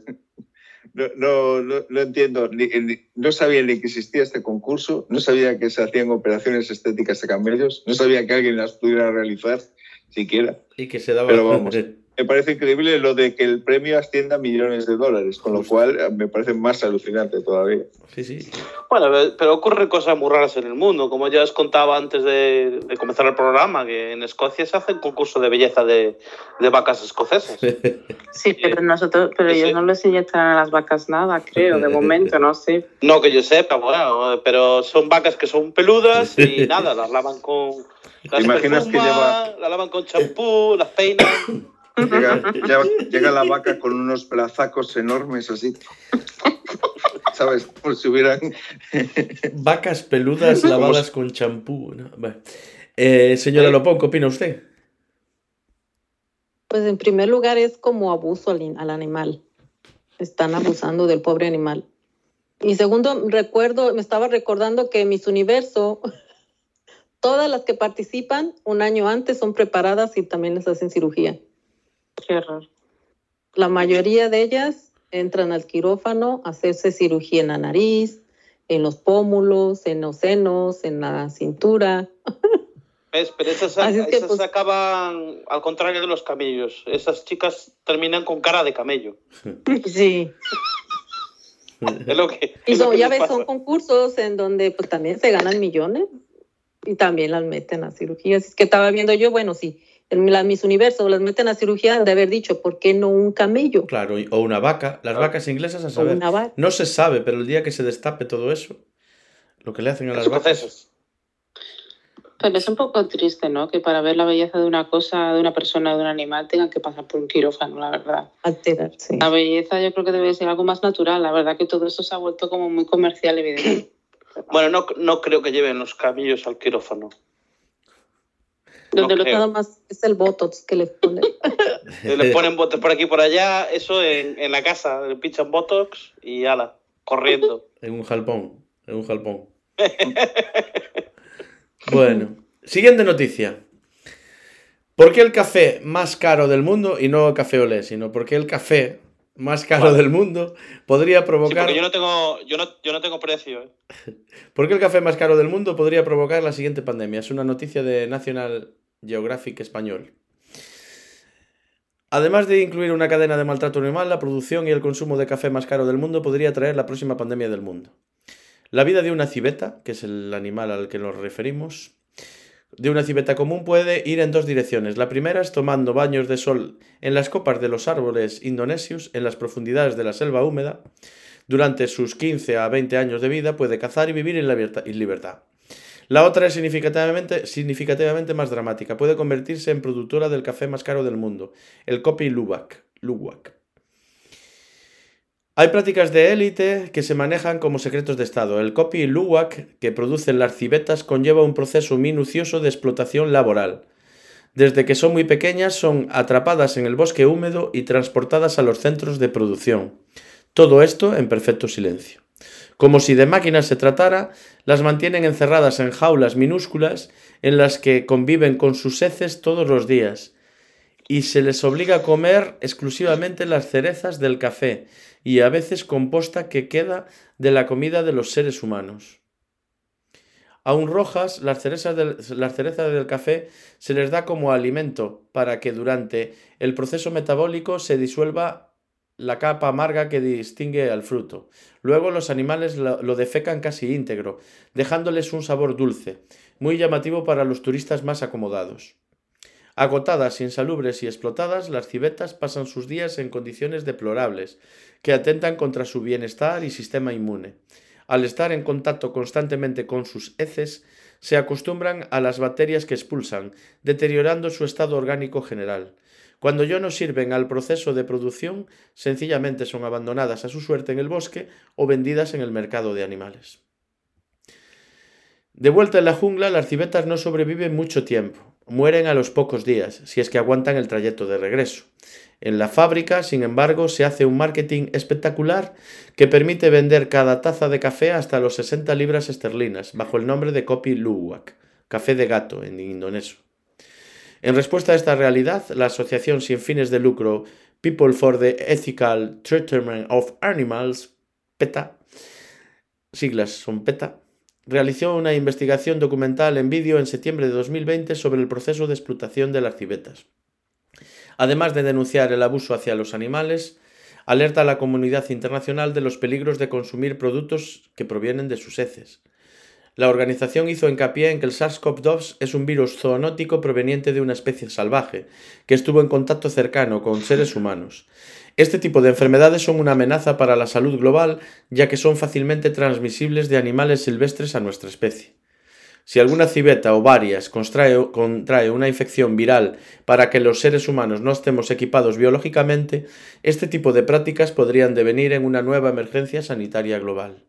no, no, no, no entiendo, ni- ni- no sabía ni que existía este concurso, no sabía que se hacían operaciones estéticas a camellos, no sabía que alguien las pudiera realizar siquiera. Y que se daba... Pero vamos. Me parece increíble lo de que el premio ascienda a millones de dólares, con lo cual eh, me parece más alucinante todavía. Sí, sí. Bueno, pero ocurren cosas muy raras en el mundo. Como ya os contaba antes de, de comenzar el programa, que en Escocia se hace un concurso de belleza de, de vacas escocesas. Sí, pero nosotros, pero Sí, ellos sí. no les inyectan a las vacas nada, creo, de momento, no sé. No que yo sepa, bueno, pero son vacas que son peludas y nada, las lavan con. Las imaginas que perfuman, las lavan con champú, las peinan. Llega, llega, llega la vaca con unos brazacos enormes así. ¿Sabes? Como si hubieran. Vacas peludas lavadas con champú. ¿no? Bueno. Eh, señora Lopón, ¿qué opina usted? Pues en primer lugar es como abuso al animal. Están abusando del pobre animal. Y segundo, recuerdo, me estaba recordando que Miss Universo, todas las que participan un año antes son preparadas y también les hacen cirugía. Qué horror. La mayoría de ellas entran al quirófano a hacerse cirugía en la nariz, en los pómulos, en los senos, en la cintura. ¿Ves? Pero esas, Así es que, esas pues- acaban al contrario de los camellos. Esas chicas terminan con cara de camello. Sí. Es lo que. Y es lo son- que ya ves, pasa. son concursos en donde pues también se ganan millones y también las meten a cirugías. Es que estaba viendo yo, bueno, sí, en la Miss Universo las meten a cirugía de haber dicho, ¿por qué no un camello Claro, o una vaca. Las Ah. vacas inglesas a saber. una vaca? No se sabe, pero el día que se destape todo eso, lo que le hacen a las vacas. Pero es un poco triste, ¿no? Que para ver la belleza de una cosa, de una persona, de un animal, tengan que pasar por un quirófano, la verdad. Alterar, sí. La belleza yo creo que debe ser algo más natural. La verdad que todo esto se ha vuelto como muy comercial, evidente. Bueno, no, no creo que lleven los camellos al quirófano. Donde no lo nada más es el botox que le ponen. Le ponen botes por aquí y por allá, eso en, en la casa, le pinchan botox y ala, corriendo. En un jalpón. En un jalpón. bueno, siguiente noticia. ¿Por qué el café más caro del mundo, y no café olé, sino por qué el café más caro Vale. del mundo podría provocar... yo no tengo, yo no, yo no tengo precio. ¿eh? ¿Por qué el café más caro del mundo podría provocar la siguiente pandemia? Es una noticia de National Geographic español. Además de incluir una cadena de maltrato animal, la producción y el consumo de café más caro del mundo podría traer la próxima pandemia del mundo. La vida de una civeta, que es el animal al que nos referimos, de una civeta común puede ir en dos direcciones. La primera es tomando baños de sol en las copas de los árboles indonesios en las profundidades de la selva húmeda. Durante sus 15 a 20 años de vida puede cazar y vivir en, libertad. La otra es significativamente, más dramática. Puede convertirse en productora del café más caro del mundo, el Kopi. Luwak. Hay prácticas de élite que se manejan como secretos de Estado. El Kopi Luwak que producen las civetas conlleva un proceso minucioso de explotación laboral. Desde que son muy pequeñas son atrapadas en el bosque húmedo y transportadas a los centros de producción. Todo esto en perfecto silencio. Como si de máquinas se tratara, las mantienen encerradas en jaulas minúsculas en las que conviven con sus heces todos los días y se les obliga a comer exclusivamente las cerezas del café y a veces composta que queda de la comida de los seres humanos. Aún rojas, las cerezas, del, las cerezas del café se les da como alimento para que durante el proceso metabólico se disuelva la capa amarga que distingue al fruto. Luego los animales lo, defecan casi íntegro, dejándoles un sabor dulce, muy llamativo para los turistas más acomodados. Agotadas, insalubres y explotadas, las civetas pasan sus días en condiciones deplorables, que atentan contra su bienestar y sistema inmune. Al estar en contacto constantemente con sus heces, se acostumbran a las bacterias que expulsan, deteriorando su estado orgánico general. Cuando ya no sirven al proceso de producción, sencillamente son abandonadas a su suerte en el bosque o vendidas en el mercado de animales. De vuelta en la jungla, las civetas no sobreviven mucho tiempo. Mueren a los pocos días, si es que aguantan el trayecto de regreso. En la fábrica, sin embargo, se hace un marketing espectacular que permite vender cada taza de café hasta los 60 libras esterlinas, bajo el nombre de Kopi Luwak, café de gato en indonesio. En respuesta a esta realidad, la asociación sin fines de lucro People for the Ethical Treatment of Animals, PETA, siglas son PETA, realizó una investigación documental en vídeo en septiembre de 2020 sobre el proceso de explotación de las civetas. Además de denunciar el abuso hacia los animales, alerta a la comunidad internacional de los peligros de consumir productos que provienen de sus heces. La organización hizo hincapié en que el SARS-CoV-2 es un virus zoonótico proveniente de una especie salvaje, que estuvo en contacto cercano con seres humanos. Este tipo de enfermedades son una amenaza para la salud global, ya que son fácilmente transmisibles de animales silvestres a nuestra especie. Si alguna civeta o varias contrae, contrae, una infección viral para que los seres humanos no estemos equipados biológicamente, este tipo de prácticas podrían devenir en una nueva emergencia sanitaria global.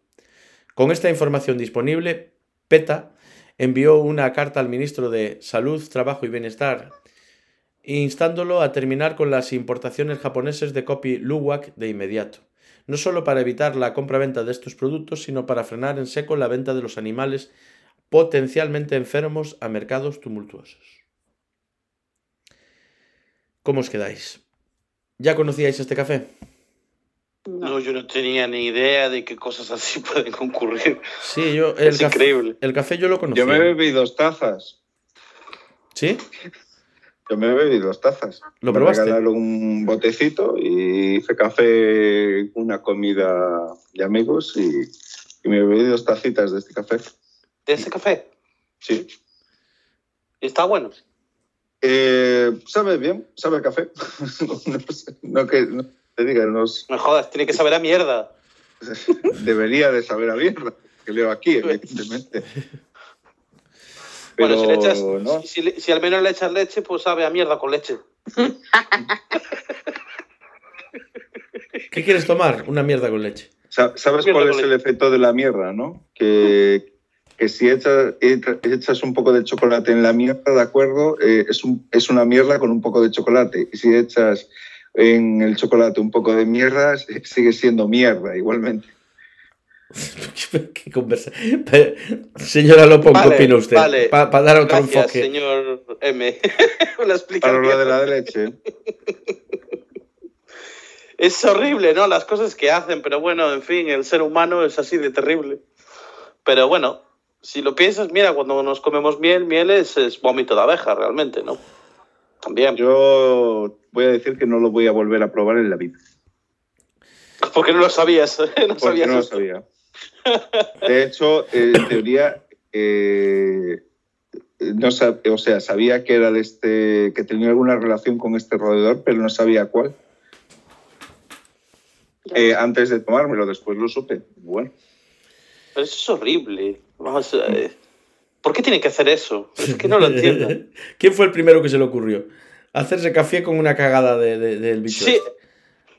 Con esta información disponible, PETA envió una carta al ministro de Salud, Trabajo y Bienestar, instándolo a terminar con las importaciones japonesas de Kopi Luwak de inmediato, no solo para evitar la compra-venta de estos productos, sino para frenar en seco la venta de los animales potencialmente enfermos a mercados tumultuosos. ¿Cómo os quedáis? ¿Ya conocíais este café? No, yo no tenía ni idea de que cosas así pueden ocurrir. Sí, yo el es café, increíble. El café yo lo conocía. Yo me bebí dos tazas. ¿Sí? Yo me bebí dos tazas. ¿Lo me probaste? regalaron un botecito y hice café, una comida de amigos y, y me bebí dos tacitas de este café. ¿De ese café? Sí. ¿Y está bueno? Eh, sabe bien, sabe a café. no, sé, no que no diga, no jodas, tiene que saber a mierda. debería de saber a mierda, que leo aquí, evidentemente. Pero, bueno, si, le echas, ¿no? si, si- si al menos le echas leche, pues sabe a mierda con leche. ¿Qué quieres tomar? Una mierda con leche. Sa- ¿Sabes Mierda cuál es el efecto de la mierda, no? Que, que si echas, echas un poco de chocolate en la mierda, ¿de acuerdo? Eh, es, un- es una mierda con un poco de chocolate. Y si echas en el chocolate un poco de mierda, eh, sigue siendo mierda igualmente. ¿Qué conversa? Señora Lopón, ¿qué Vale, opina usted? vale. Para dar otro Gracias, enfoque. señor M. la Para lo de la leche. Es horrible, ¿no? Las cosas que hacen, pero bueno, en fin, el ser humano es así de terrible. Pero bueno, si lo piensas, mira, cuando nos comemos miel, miel es, es vómito de abeja, realmente, ¿no? También. Yo voy a decir que no lo voy a volver a probar en la vida. Porque no lo sabías. No Porque sabías no lo sabía. De hecho, eh, en teoría, eh, no o sea, sabía que era de este, que tenía alguna relación con este roedor, pero no sabía cuál. Eh, antes de tomármelo, después lo supe. Bueno, Pero eso es horrible. Vamos, eh, ¿Por qué tienen que hacer eso? Es que no lo entiendo. ¿Quién fue el primero que se le ocurrió? Hacerse café con una cagada de- de- del bicho. Sí, este.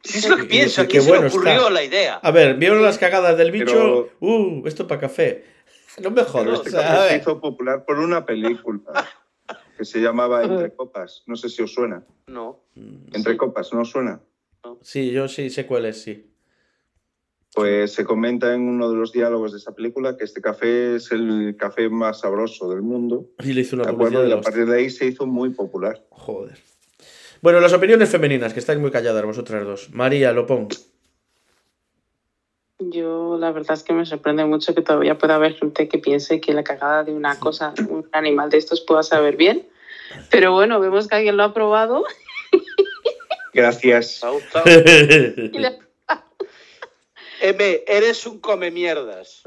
sí es lo que Y- pienso. y ¿A qué quién se bueno le ocurrió está. la idea? A ver, ¿vieron las cagadas del bicho? Pero- Uh, esto para café. No me jodas. este o sea, se hizo popular por una película que se llamaba Entre Copas. No sé si os suena. No. Entre Sí. Copas, ¿no os suena? Sí, yo sí sé cuál es, sí. Pues se comenta en uno de los diálogos de esa película que este café es el café más sabroso del mundo. Y le hizo una ¿De publicidad acuerdo? de Y la a hostia. partir de ahí se hizo muy popular. Joder. Bueno, las opiniones femeninas, que estáis muy calladas vosotras dos. María, lo pongo. Yo la verdad es que me sorprende mucho que todavía pueda haber gente que piense que la cagada de una cosa, un animal de estos pueda saber bien. Pero bueno, vemos que alguien lo ha probado Gracias. Y le M, eres un come mierdas.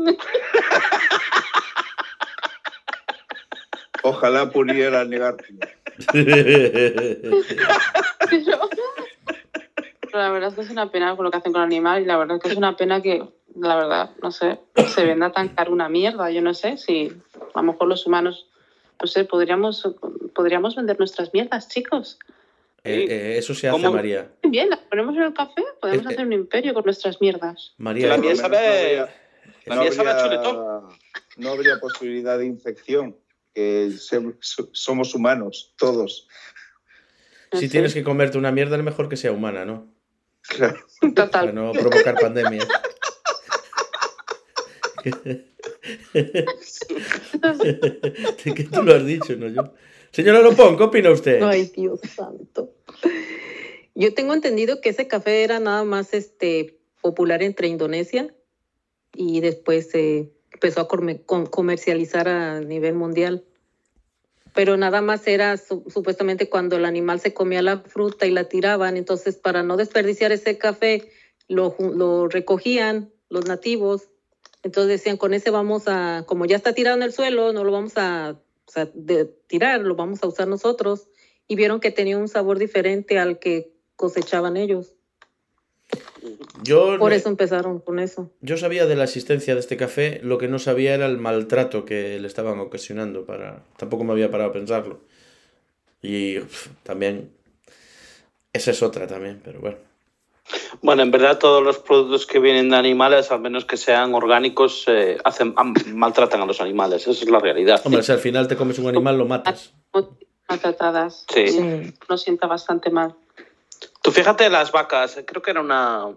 Ojalá pudiera. Pero pero la verdad es que es una pena con lo que hacen con el animal y la verdad es que es una pena que, la verdad, no sé, se venda tan caro una mierda. Yo no sé si a lo mejor los humanos, no sé, podríamos, podríamos vender nuestras mierdas, chicos. Eh, eh, eso se hace, ¿Cómo? María. Bien, las ponemos en el café, podemos Eh, hacer un imperio con nuestras mierdas. María, La miel sabe- la no sabe a habría- chuletón. no habría posibilidad de infección, que se- so- somos humanos, todos. si Sí. tienes que comerte una mierda, es mejor que sea humana, ¿no? Claro. Para Total. no provocar pandemia. que tú lo has dicho, no yo. Señora Lopón, ¿qué opina usted? Ay, Dios santo. Yo tengo entendido que ese café era nada más este, popular entre Indonesia y después se empezó a comercializar a nivel mundial. Pero nada más era su- supuestamente cuando el animal se comía la fruta y la tiraban. Entonces, para no desperdiciar ese café, lo, lo recogían los nativos. Entonces decían, con ese vamos a, como ya está tirado en el suelo, no lo vamos a, o sea, de tirar, lo vamos a usar nosotros. Y vieron que tenía un sabor diferente al que cosechaban ellos. Yo, Por eso empezaron con eso. yo sabía de la existencia de este café, lo que no sabía era el maltrato que le estaban ocasionando. Para... Tampoco me había parado a pensarlo. Y también... Esa es otra también, pero bueno. Bueno, en verdad todos los productos que vienen de animales, al menos que sean orgánicos, eh, hacen, maltratan a los animales. Esa es la realidad. Hombre, si al final te comes un animal, lo matas. Maltratadas. Sí. Sí. Nos sienta bastante mal. Tú fíjate las vacas, creo que era una...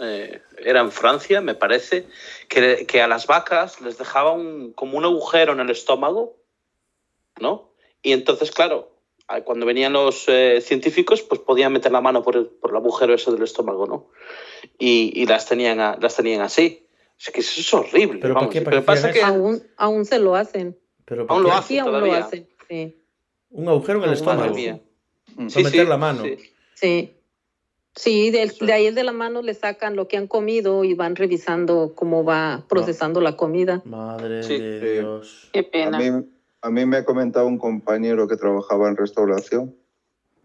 eh, era en Francia, me parece, que, que a las vacas les dejaban como un agujero en el estómago, ¿no? Y entonces, claro, cuando venían los eh, científicos, pues podían meter la mano por el, por el agujero ese del estómago, ¿no? Y, y las, tenían a- las tenían así. Es que eso es horrible. ¿Pero para vamos. qué? ¿Para Pero que pasa que... Aún, aún se lo hacen. Pero Aún ¿por lo qué? hace. Aquí aún lo hacen. Sí. Un agujero en el Madre estómago. mía. Mm. Para meter la mano. sí. Sí. Sí, del- de, ahí de la mano le sacan lo que han comido y van revisando cómo va procesando la comida. Madre Sí. de Sí. Dios. Qué A pena. mí, a mí me ha comentado un compañero que trabajaba en restauración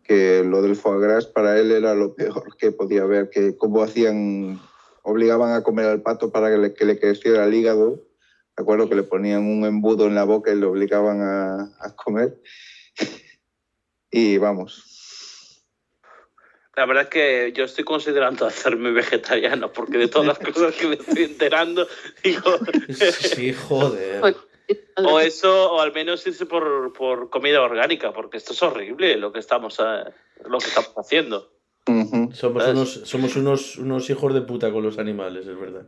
que lo del foie gras para él era lo peor que podía haber, que cómo hacían, obligaban a comer al pato para que le, que le creciera el hígado. De acuerdo que le ponían un embudo en la boca y le obligaban a, a comer. Y vamos, La verdad es que yo estoy considerando hacerme vegetariano, porque de todas las cosas que me estoy enterando, digo, Sí, joder. O eso, o al menos irse por, por comida orgánica, porque esto es horrible lo que estamos, lo que estamos haciendo. Somos ¿Sabes? unos, somos unos, unos hijos de puta con los animales, es verdad.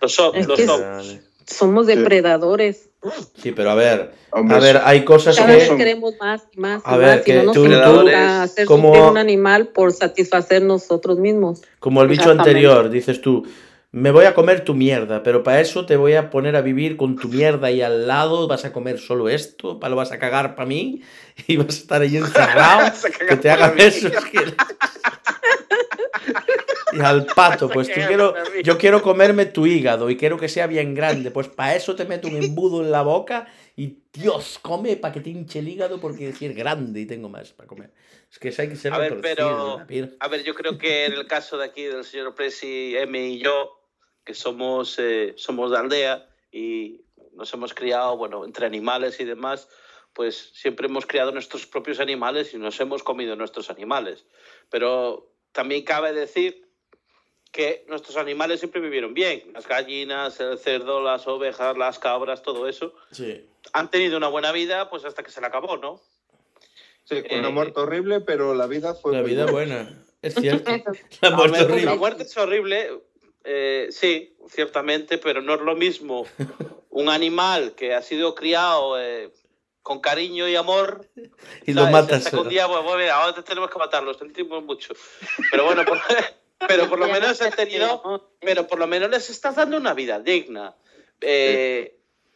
Lo son, Es lo que es- son. Vale. Somos depredadores. Sí, pero a ver, Hombre, a ver, hay cosas Cada vez que... queremos más y más y A ver, más. que no nos tú- tú- importa hacer como- un animal por satisfacer nosotros mismos. Como el bicho anterior, dices tú, me voy a comer tu mierda, pero para eso te voy a poner a vivir con tu mierda y al lado vas a comer solo esto, para lo vas a cagar para mí y vas a estar ahí encerrado, que te es que- Y al pato, pues tú quiero, yo quiero comerme tu hígado y quiero que sea bien grande. Pues para eso te meto un embudo en la boca y Dios, come para que te hinche el hígado porque es grande y tengo más para comer. Es que eso hay que ser A ver, pero. A ver, yo creo que en el caso de aquí del señor Presi, M y yo, que somos, eh, somos de aldea y nos hemos criado, bueno, entre animales y demás, pues siempre hemos criado nuestros propios animales y nos hemos comido nuestros animales. Pero también cabe decir que nuestros animales siempre vivieron bien. Las gallinas, el cerdo, las ovejas, las cabras, todo eso. Sí. Han tenido una buena vida pues hasta que se le acabó, ¿no? Sí, con una Eh, muerte horrible, pero la vida fue La vida buena. buena. Es cierto. La muerte ver, horrible. La muerte es horrible, eh, sí, ciertamente, pero no es lo mismo un animal que ha sido criado eh, con cariño y amor. Y lo ¿sabes? matas. Hasta que un día, bueno, bueno, mira, ahora tenemos que matarlo, sentimos mucho. Pero bueno, por, pero por lo menos he tenido, pero por lo menos les estás dando una vida digna. Eh,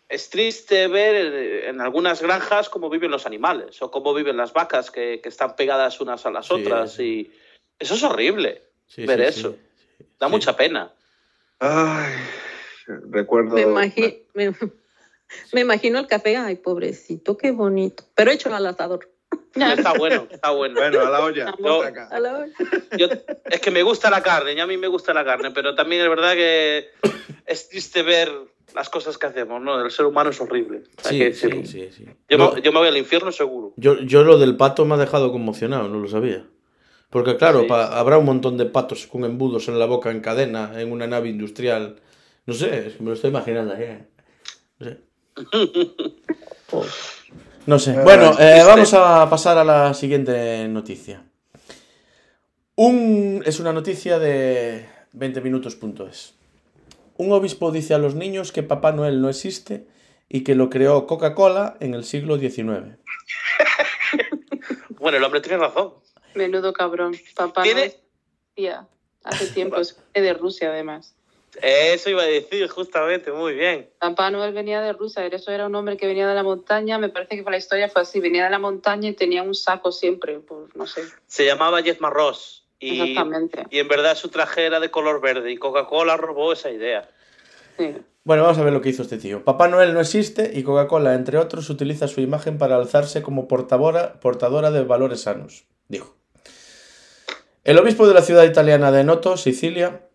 es triste ver en, en algunas granjas cómo viven los animales o cómo viven las vacas que, que están pegadas unas a las Sí, otras. sí. Y eso es horrible. Sí, ver sí, eso. sí. Da Sí. mucha pena. Ay, recuerdo. Me, imagi- me, me imagino el café, ay, pobrecito, qué bonito. Pero hecho al asador. Está bueno, está bueno. Bueno, a la olla. A la hora. Yo- es que me gusta la carne, y a mí me gusta la carne, pero también es verdad que es triste ver las cosas que hacemos, ¿no? El ser humano es horrible. Sí, sí, sí, sí. Yo, me, yo me voy al infierno seguro. Yo, yo lo del pato me ha dejado conmocionado, no lo sabía. Porque claro, Sí. pa- habrá un montón de patos con embudos en la boca en cadena, en una nave industrial. No sé, es que me lo estoy imaginando ahí. ¿eh? No sé. Oh. No sé. Ay, Bueno, eh, triste. vamos a pasar a la siguiente noticia. Un, es una noticia de 20minutos.es. Un obispo dice a los niños que Papá Noel no existe y que lo creó Coca-Cola en el siglo XIX. Bueno, el hombre tiene razón. Menudo cabrón. Papá Tiene- no tía, hace tiempo, es de Rusia además. Eso iba a decir, justamente, muy bien. Papá Noel venía de Rusia, eso era un hombre que venía de la montaña, me parece que la historia fue así, venía de la montaña y tenía un saco siempre, pues no sé, Se llamaba Jet Ross y, exactamente. y en verdad su traje era de color verde y Coca-Cola robó esa idea. Sí. Bueno, vamos a ver lo que hizo este tío. Papá Noel no existe y Coca-Cola, entre otros, utiliza su imagen para alzarse como portadora, portadora de valores sanos, dijo. El obispo de la ciudad italiana de Noto, Sicilia,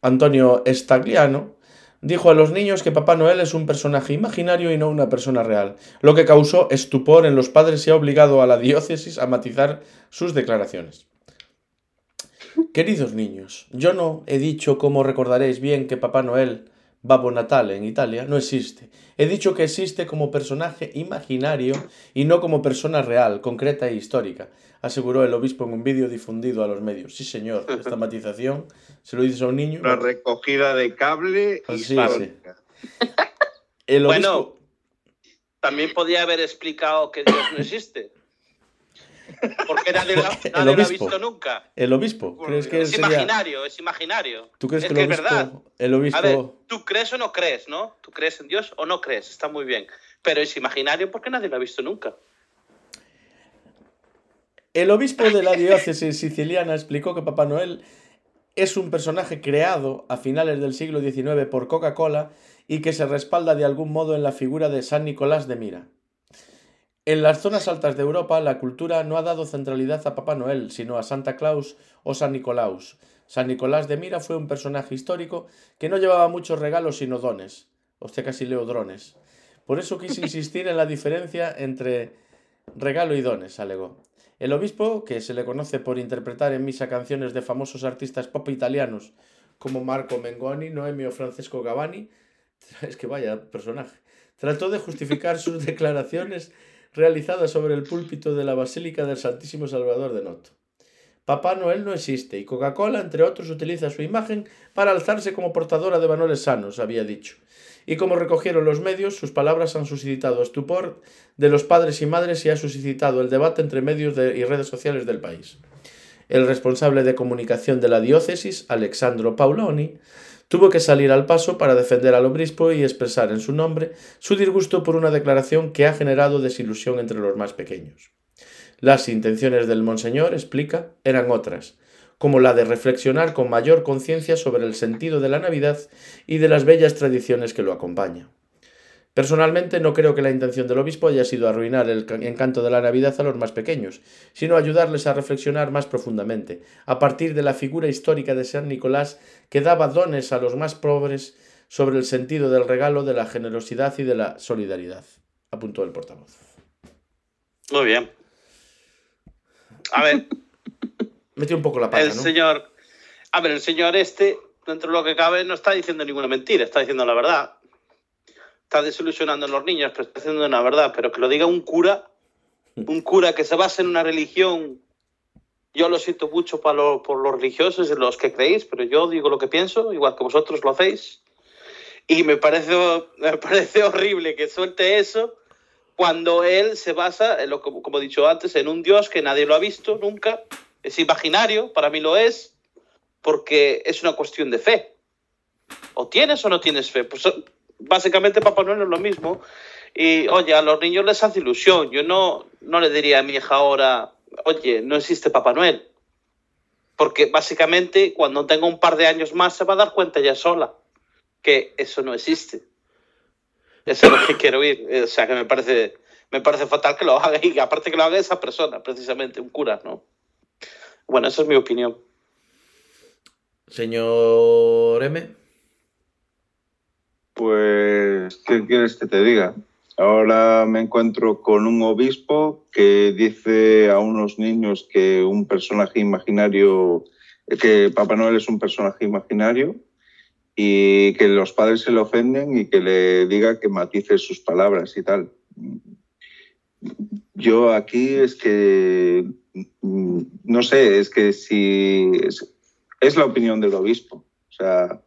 Antonio Stagliano, dijo a los niños que Papá Noel es un personaje imaginario y no una persona real, lo que causó estupor en los padres y ha obligado a la diócesis a matizar sus declaraciones. Queridos niños, yo no he dicho, como recordaréis bien, que Papá Noel, Babbo Natale en Italia, no existe. He dicho que existe como personaje imaginario y no como persona real, concreta e histórica, aseguró el obispo en un vídeo difundido a los medios. Sí, señor, esta matización se lo dices a un niño. Una recogida de cable Ah, sí. El Bueno, También podía haber explicado que Dios no existe. Porque nadie, lo- El nadie lo ha visto nunca. el obispo, Por ¿crees que Dios. Es sería... imaginario, es imaginario. ¿Tú crees es que es verdad. el obispo... A ver, tú crees o no crees, ¿no? Tú crees en Dios o no crees, está muy bien. Pero es imaginario porque nadie lo ha visto nunca. El obispo de la diócesis siciliana explicó que Papá Noel es un personaje creado a finales del siglo XIX por Coca-Cola y que se respalda de algún modo en la figura de San Nicolás de Mira. En las zonas altas de Europa, la cultura no ha dado centralidad a Papá Noel, sino a Santa Claus o San Nicolaus. San Nicolás de Mira fue un personaje histórico que no llevaba muchos regalos sino dones. Hostia, casi leo drones. Por eso quise insistir en la diferencia entre regalo y dones, alegó. El obispo, que se le conoce por interpretar en misa canciones de famosos artistas pop italianos como Marco Mengoni, Noemio Francesco Gavani, es que vaya personaje, trató de justificar sus declaraciones realizadas sobre el púlpito de la Basílica del Santísimo Salvador de Noto. Papá Noel no existe y Coca-Cola, entre otros, utiliza su imagen para alzarse como portadora de valores sanos, había dicho. Y como recogieron los medios, sus palabras han suscitado estupor de los padres y madres y ha suscitado el debate entre medios y redes sociales del país. El responsable de comunicación de la diócesis, Alexandro Pauloni, tuvo que salir al paso para defender al obispo y expresar en su nombre su disgusto por una declaración que ha generado desilusión entre los más pequeños. Las intenciones del monseñor, explica, eran otras. como la de reflexionar con mayor conciencia sobre el sentido de la Navidad y de las bellas tradiciones que lo acompañan. Personalmente no creo que la intención del obispo haya sido arruinar el encanto de la Navidad a los más pequeños, sino ayudarles a reflexionar más profundamente, a partir de la figura histórica de San Nicolás que daba dones a los más pobres sobre el sentido del regalo, de la generosidad y de la solidaridad, apuntó el portavoz. Muy bien. A ver. Metió un poco la pata, el señor. A ver, el señor este, dentro de lo que cabe, no está diciendo ninguna mentira, está diciendo la verdad está desilusionando a los niños, pero está haciendo una verdad, pero que lo diga un cura, un cura que se basa en una religión, yo lo siento mucho para por los religiosos y los que creéis, pero yo digo lo que pienso, igual que vosotros lo hacéis, y me parece, me parece horrible que suelte eso cuando él se basa, en lo, como, como he dicho antes, en un Dios que nadie lo ha visto nunca, es imaginario, para mí lo es, porque es una cuestión de fe. O tienes o no tienes fe. Pues básicamente Papá Noel es lo mismo. Y oye, a los niños les hace ilusión. Yo no, no le diría a mi hija ahora, oye, no existe Papá Noel. Porque básicamente cuando tenga un par de años más se va a dar cuenta ya sola que eso no existe. Eso es lo que quiero oír. O sea, que me parece, me parece fatal que lo haga y aparte que lo haga esa persona, precisamente, un cura, ¿no? Bueno, esa es mi opinión. Señor M. Pues, ¿qué quieres que te diga? Ahora me encuentro con un obispo que dice a unos niños que un personaje imaginario, que Papá Noel es un personaje imaginario y que los padres se le ofenden y que le diga que matice sus palabras y tal. Yo aquí es que, no sé, es que si es, la opinión del obispo. O sea,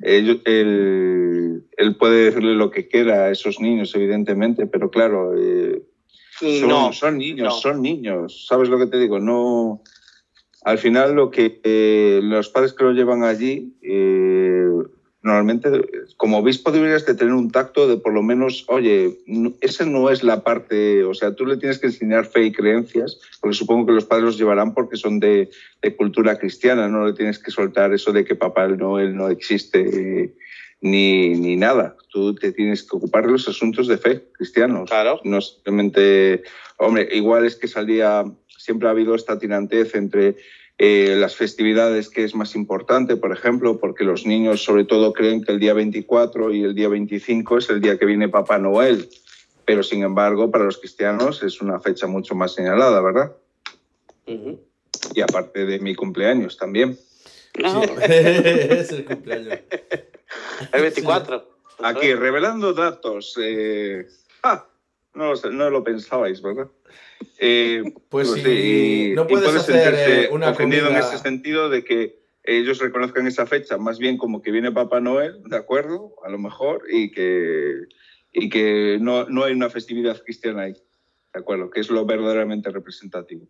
él, puede decirle lo que quiera a esos niños, evidentemente, pero claro, eh, son, son, niños, son niños. ¿Sabes lo que te digo? No. Al final, lo que eh, los padres que lo llevan allí eh, normalmente como obispo deberías de tener un tacto de por lo menos, oye, esa no es la parte, o sea, tú le tienes que enseñar fe y creencias, porque supongo que los padres los llevarán porque son de, cultura cristiana, no le tienes que soltar eso de que Papá Noel no existe ni, ni, nada. Tú te tienes que ocupar de los asuntos de fe cristianos. Claro. No simplemente, hombre, igual es que salía, siempre ha habido esta tirantez entre eh, las festividades que es más importante, por ejemplo, porque los niños sobre todo creen que el día 24 y el día 25 es el día que viene Papá Noel, pero sin embargo para los cristianos es una fecha mucho más señalada, ¿verdad? Y aparte de mi cumpleaños también. es el cumpleaños. El 24. Aquí, revelando datos. Eh, ah, no, no lo pensabais, ¿verdad? Eh, pues, pues sí, no puedes hacer eh, una ofendido en ese sentido de que ellos reconozcan esa fecha más bien como que viene Papá Noel, ¿de acuerdo? A lo mejor, y que, y que no, no hay una festividad cristiana ahí, ¿de acuerdo? Que es lo verdaderamente representativo.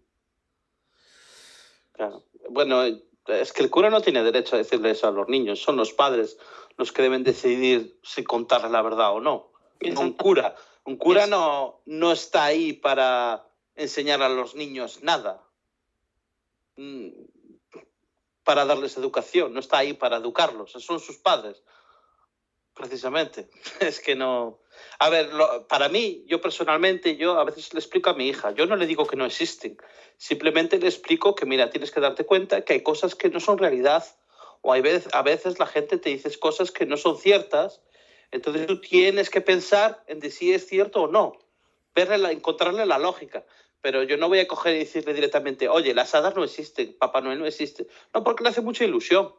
Claro. Bueno, es que el cura no tiene derecho a decirle eso a los niños, son los padres los que deben decidir si contarles la verdad o no. un cura. Un cura no, no está ahí para enseñar a los niños nada, mm, para darles educación, no está ahí para educarlos, son sus padres, precisamente. Es que no... A ver, para mí, yo personalmente, yo a veces le explico a mi hija, yo no le digo que no existen, simplemente le explico que, mira, tienes que darte cuenta que hay cosas que no son realidad, o hay a veces la gente te dice cosas que no son ciertas, entonces tú tienes que pensar en si es cierto o no, verle encontrarle la lógica pero yo no voy a coger y decirle directamente, oye, las hadas no existen, Papá Noel no existe. No, porque le hace mucha ilusión.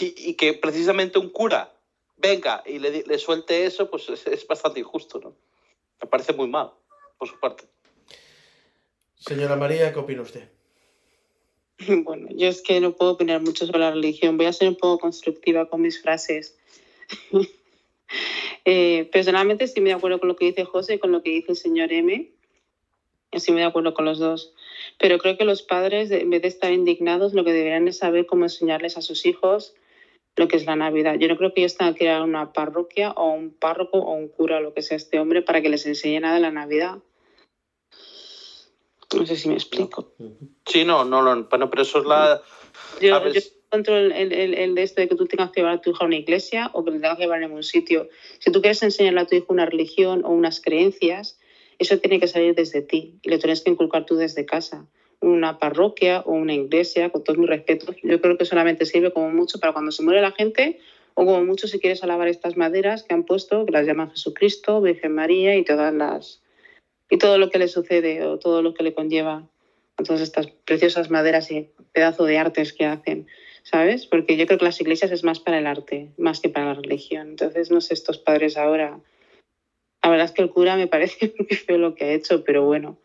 Y, que precisamente un cura venga y le, suelte eso, pues es, bastante injusto, ¿no? Me parece muy mal, por su parte. Señora María, ¿qué opina usted? Bueno, yo es que no puedo opinar mucho sobre la religión. Voy a ser un poco constructiva con mis frases. Eh, personalmente estoy muy de acuerdo con lo que dice José y con lo que dice el señor M. Estoy muy de acuerdo con los dos. Pero creo que los padres, en vez de estar indignados, lo que deberían es saber cómo enseñarles a sus hijos lo que es la Navidad. Yo no creo que ellos tengan que ir a una parroquia o un párroco o un cura, lo que sea este hombre, para que les enseñe nada de la Navidad. No sé si me explico. Sí, no, no, no, bueno, pero eso es la... Yo, yo encuentro el, el, el- el de esto de que tú tengas que llevar a tu hijo a una iglesia o que le tengas que llevar a ningún sitio. Si tú quieres enseñarle a tu hijo una religión o unas creencias, eso tiene que salir desde ti y lo tienes que inculcar tú desde casa. Una parroquia o una iglesia, con todos mis respetos, yo creo que solamente sirve como mucho para cuando se muere la gente o como mucho si quieres alabar estas maderas que han puesto, que las llaman Jesucristo, Virgen María y todas las y todo lo que le sucede o todo lo que le conlleva a todas estas preciosas maderas y pedazo de artes que hacen, ¿sabes? Porque yo creo que las iglesias es más para el arte, más que para la religión. Entonces, no sé, estos padres ahora... La verdad es que el cura me parece muy feo lo que ha hecho, pero bueno,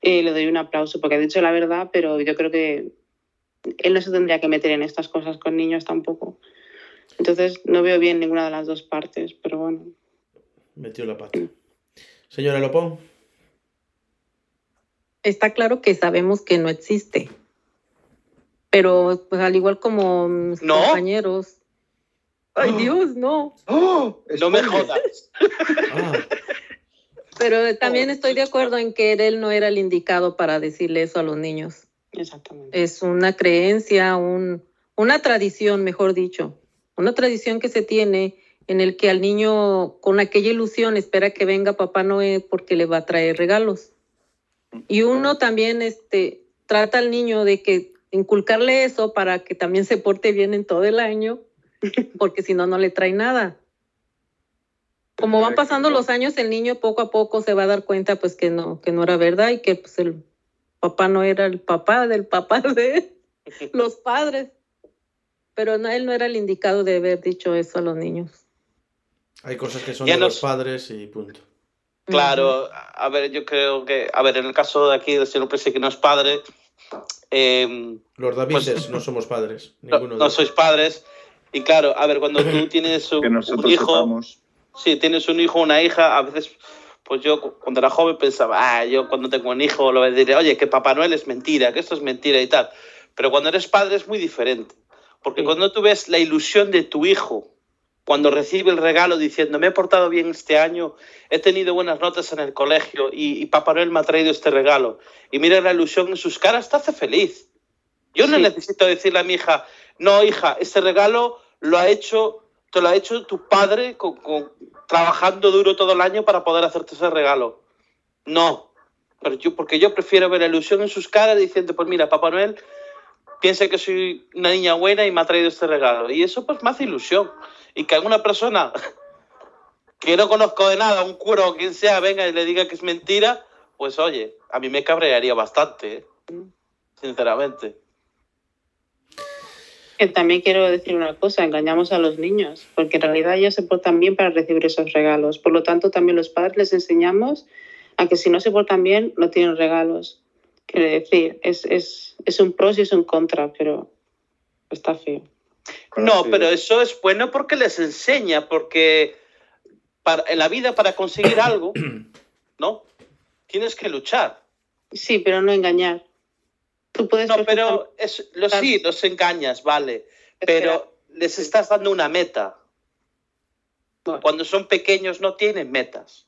eh, le doy un aplauso porque ha dicho la verdad, pero yo creo que él no se tendría que meter en estas cosas con niños tampoco. Entonces, no veo bien ninguna de las dos partes, pero bueno. Metió la pata. Señora Lopón. Está claro que sabemos que no existe. Pero pues al igual como mis ¿No? compañeros. Ay Dios, no. ¡Oh! No me jodas. Ah, Pero también estoy de acuerdo en que él no era el indicado para decirle eso a los niños. Exactamente. Es una creencia, un, una tradición, mejor dicho. Una tradición que se tiene en el que al niño con aquella ilusión espera que venga Papá Noé porque le va a traer regalos. Y uno también este, trata al niño de que inculcarle eso para que también se porte bien en todo el año, porque si no, no le trae nada. Como van pasando los años, el niño poco a poco se va a dar cuenta pues que no, que no era verdad y que pues el papá no era el papá del papá de los padres. Pero no, él no era el indicado de haber dicho eso a los niños. hay cosas que son Ya de nos- los padres y punto. Claro, a ver, yo creo que, a ver, en el caso de aquí del señor Presi, que no es padre, eh, Los Davides Pues- no somos padres. no, Ninguno de no sois padres, y claro, a ver, cuando tú tienes un, Que un nosotros hijo, sepamos. Si tienes un hijo o una hija, a veces, pues yo cu- cuando era joven pensaba, ah, yo cuando tengo un hijo lo diré, oye, que Papá Noel es mentira, que esto es mentira y tal. Pero cuando eres padre es muy diferente, porque Sí. cuando tú ves la ilusión de tu hijo, cuando recibe el regalo diciendo, me he portado bien este año, he tenido buenas notas en el colegio y, y Papá Noel me ha traído este regalo, y mira la ilusión en sus caras, te hace feliz. Yo no Sí. necesito decirle a mi hija, no, hija, este regalo lo ha hecho, te lo ha hecho tu padre con- con- trabajando duro todo el año para poder hacerte ese regalo. No, pero yo, porque yo prefiero ver la ilusión en sus caras diciendo, pues mira, Papá Noel piensa que soy una niña buena y me ha traído este regalo. Y eso pues me hace ilusión. Y que alguna persona que no conozco de nada, un cura o quien sea, venga y le diga que es mentira, pues oye, a mí me cabrearía bastante, ¿eh? sinceramente. Que también quiero decir una cosa, engañamos a los niños, porque en realidad ellos se portan bien para recibir esos regalos. Por lo tanto, también los padres les enseñamos a que si no se portan bien, no tienen regalos. Quiere decir, es, es, es un pros y es un contra, pero está feo. No, pero es. eso es bueno porque les enseña, porque para, en la vida para conseguir algo, ¿no? Tienes que luchar. Sí, pero no engañar. Tú puedes No, pero es, lo, sí, los engañas, vale, pero les estás dando una meta. Bueno. Cuando son pequeños no tienen metas.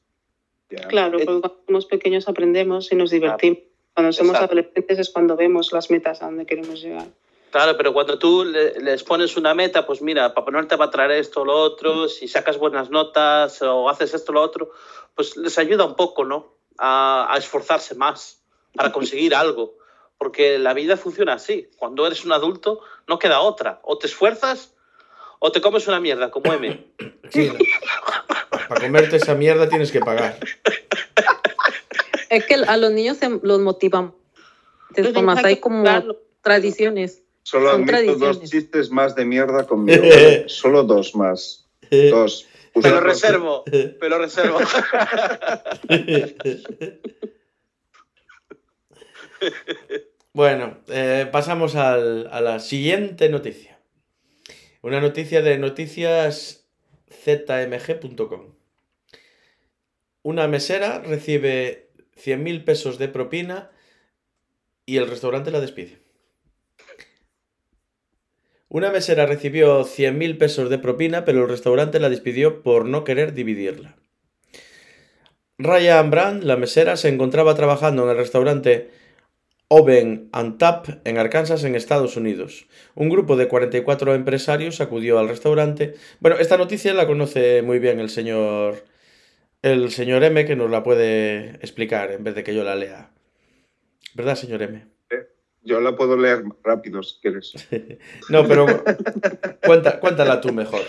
Ya. Claro, Eh, porque cuando somos pequeños aprendemos y nos divertimos. Cuando somos Exacto. adolescentes es cuando vemos las metas a donde queremos llegar. Claro, pero cuando tú le- les pones una meta, pues mira, Papá Noel te va a traer esto o lo otro, si sacas buenas notas o haces esto o lo otro, pues les ayuda un poco, ¿no? A, a esforzarse más para conseguir algo. Porque la vida funciona así. Cuando eres un adulto, no queda otra. O te esfuerzas o te comes una mierda, como M. Sí, Para comerte esa mierda tienes que pagar. Es que a los niños se los motivan. Los Es como niños hay como tradiciones. Solo son admito dos chistes más de mierda conmigo. ¿vale? Solo dos más. Dos. Te lo Ustedes reservo, lo reservo. Bueno, eh, pasamos al- a la siguiente noticia. Una noticia de noticiaszmg.com. Una mesera recibe 100.000 pesos de propina y el restaurante la despide. Una mesera recibió 100.000 pesos de propina, pero el restaurante la despidió por no querer dividirla. Ryan Brand, la mesera, se encontraba trabajando en el restaurante Oven and Tap en Arkansas, en Estados Unidos. Un grupo de 44 empresarios acudió al restaurante. Bueno, esta noticia la conoce muy bien el señor el señor M que nos la puede explicar en vez de que yo la lea. ¿Verdad, señor M? Yo la puedo leer rápido si quieres. no, pero cuenta, cuéntala tú mejor.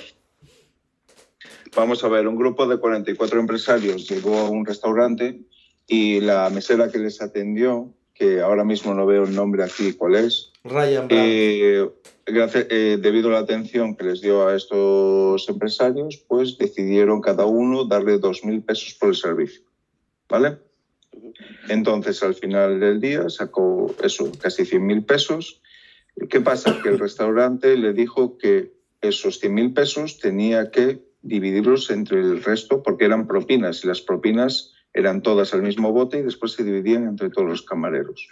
Vamos a ver, un grupo de 44 empresarios llegó a un restaurante y la mesera que les atendió, que ahora mismo no veo el nombre aquí cuál es, Ryan eh, gracias- eh, debido a la atención que les dio a estos empresarios, pues decidieron cada uno darle 2.000 pesos por el servicio. ¿Vale? Entonces, al final del día sacó eso, casi 100.000 pesos. ¿Qué pasa? Que el restaurante le dijo que esos 100.000 pesos tenía que dividirlos entre el resto porque eran propinas y las propinas eran todas al mismo bote y después se dividían entre todos los camareros.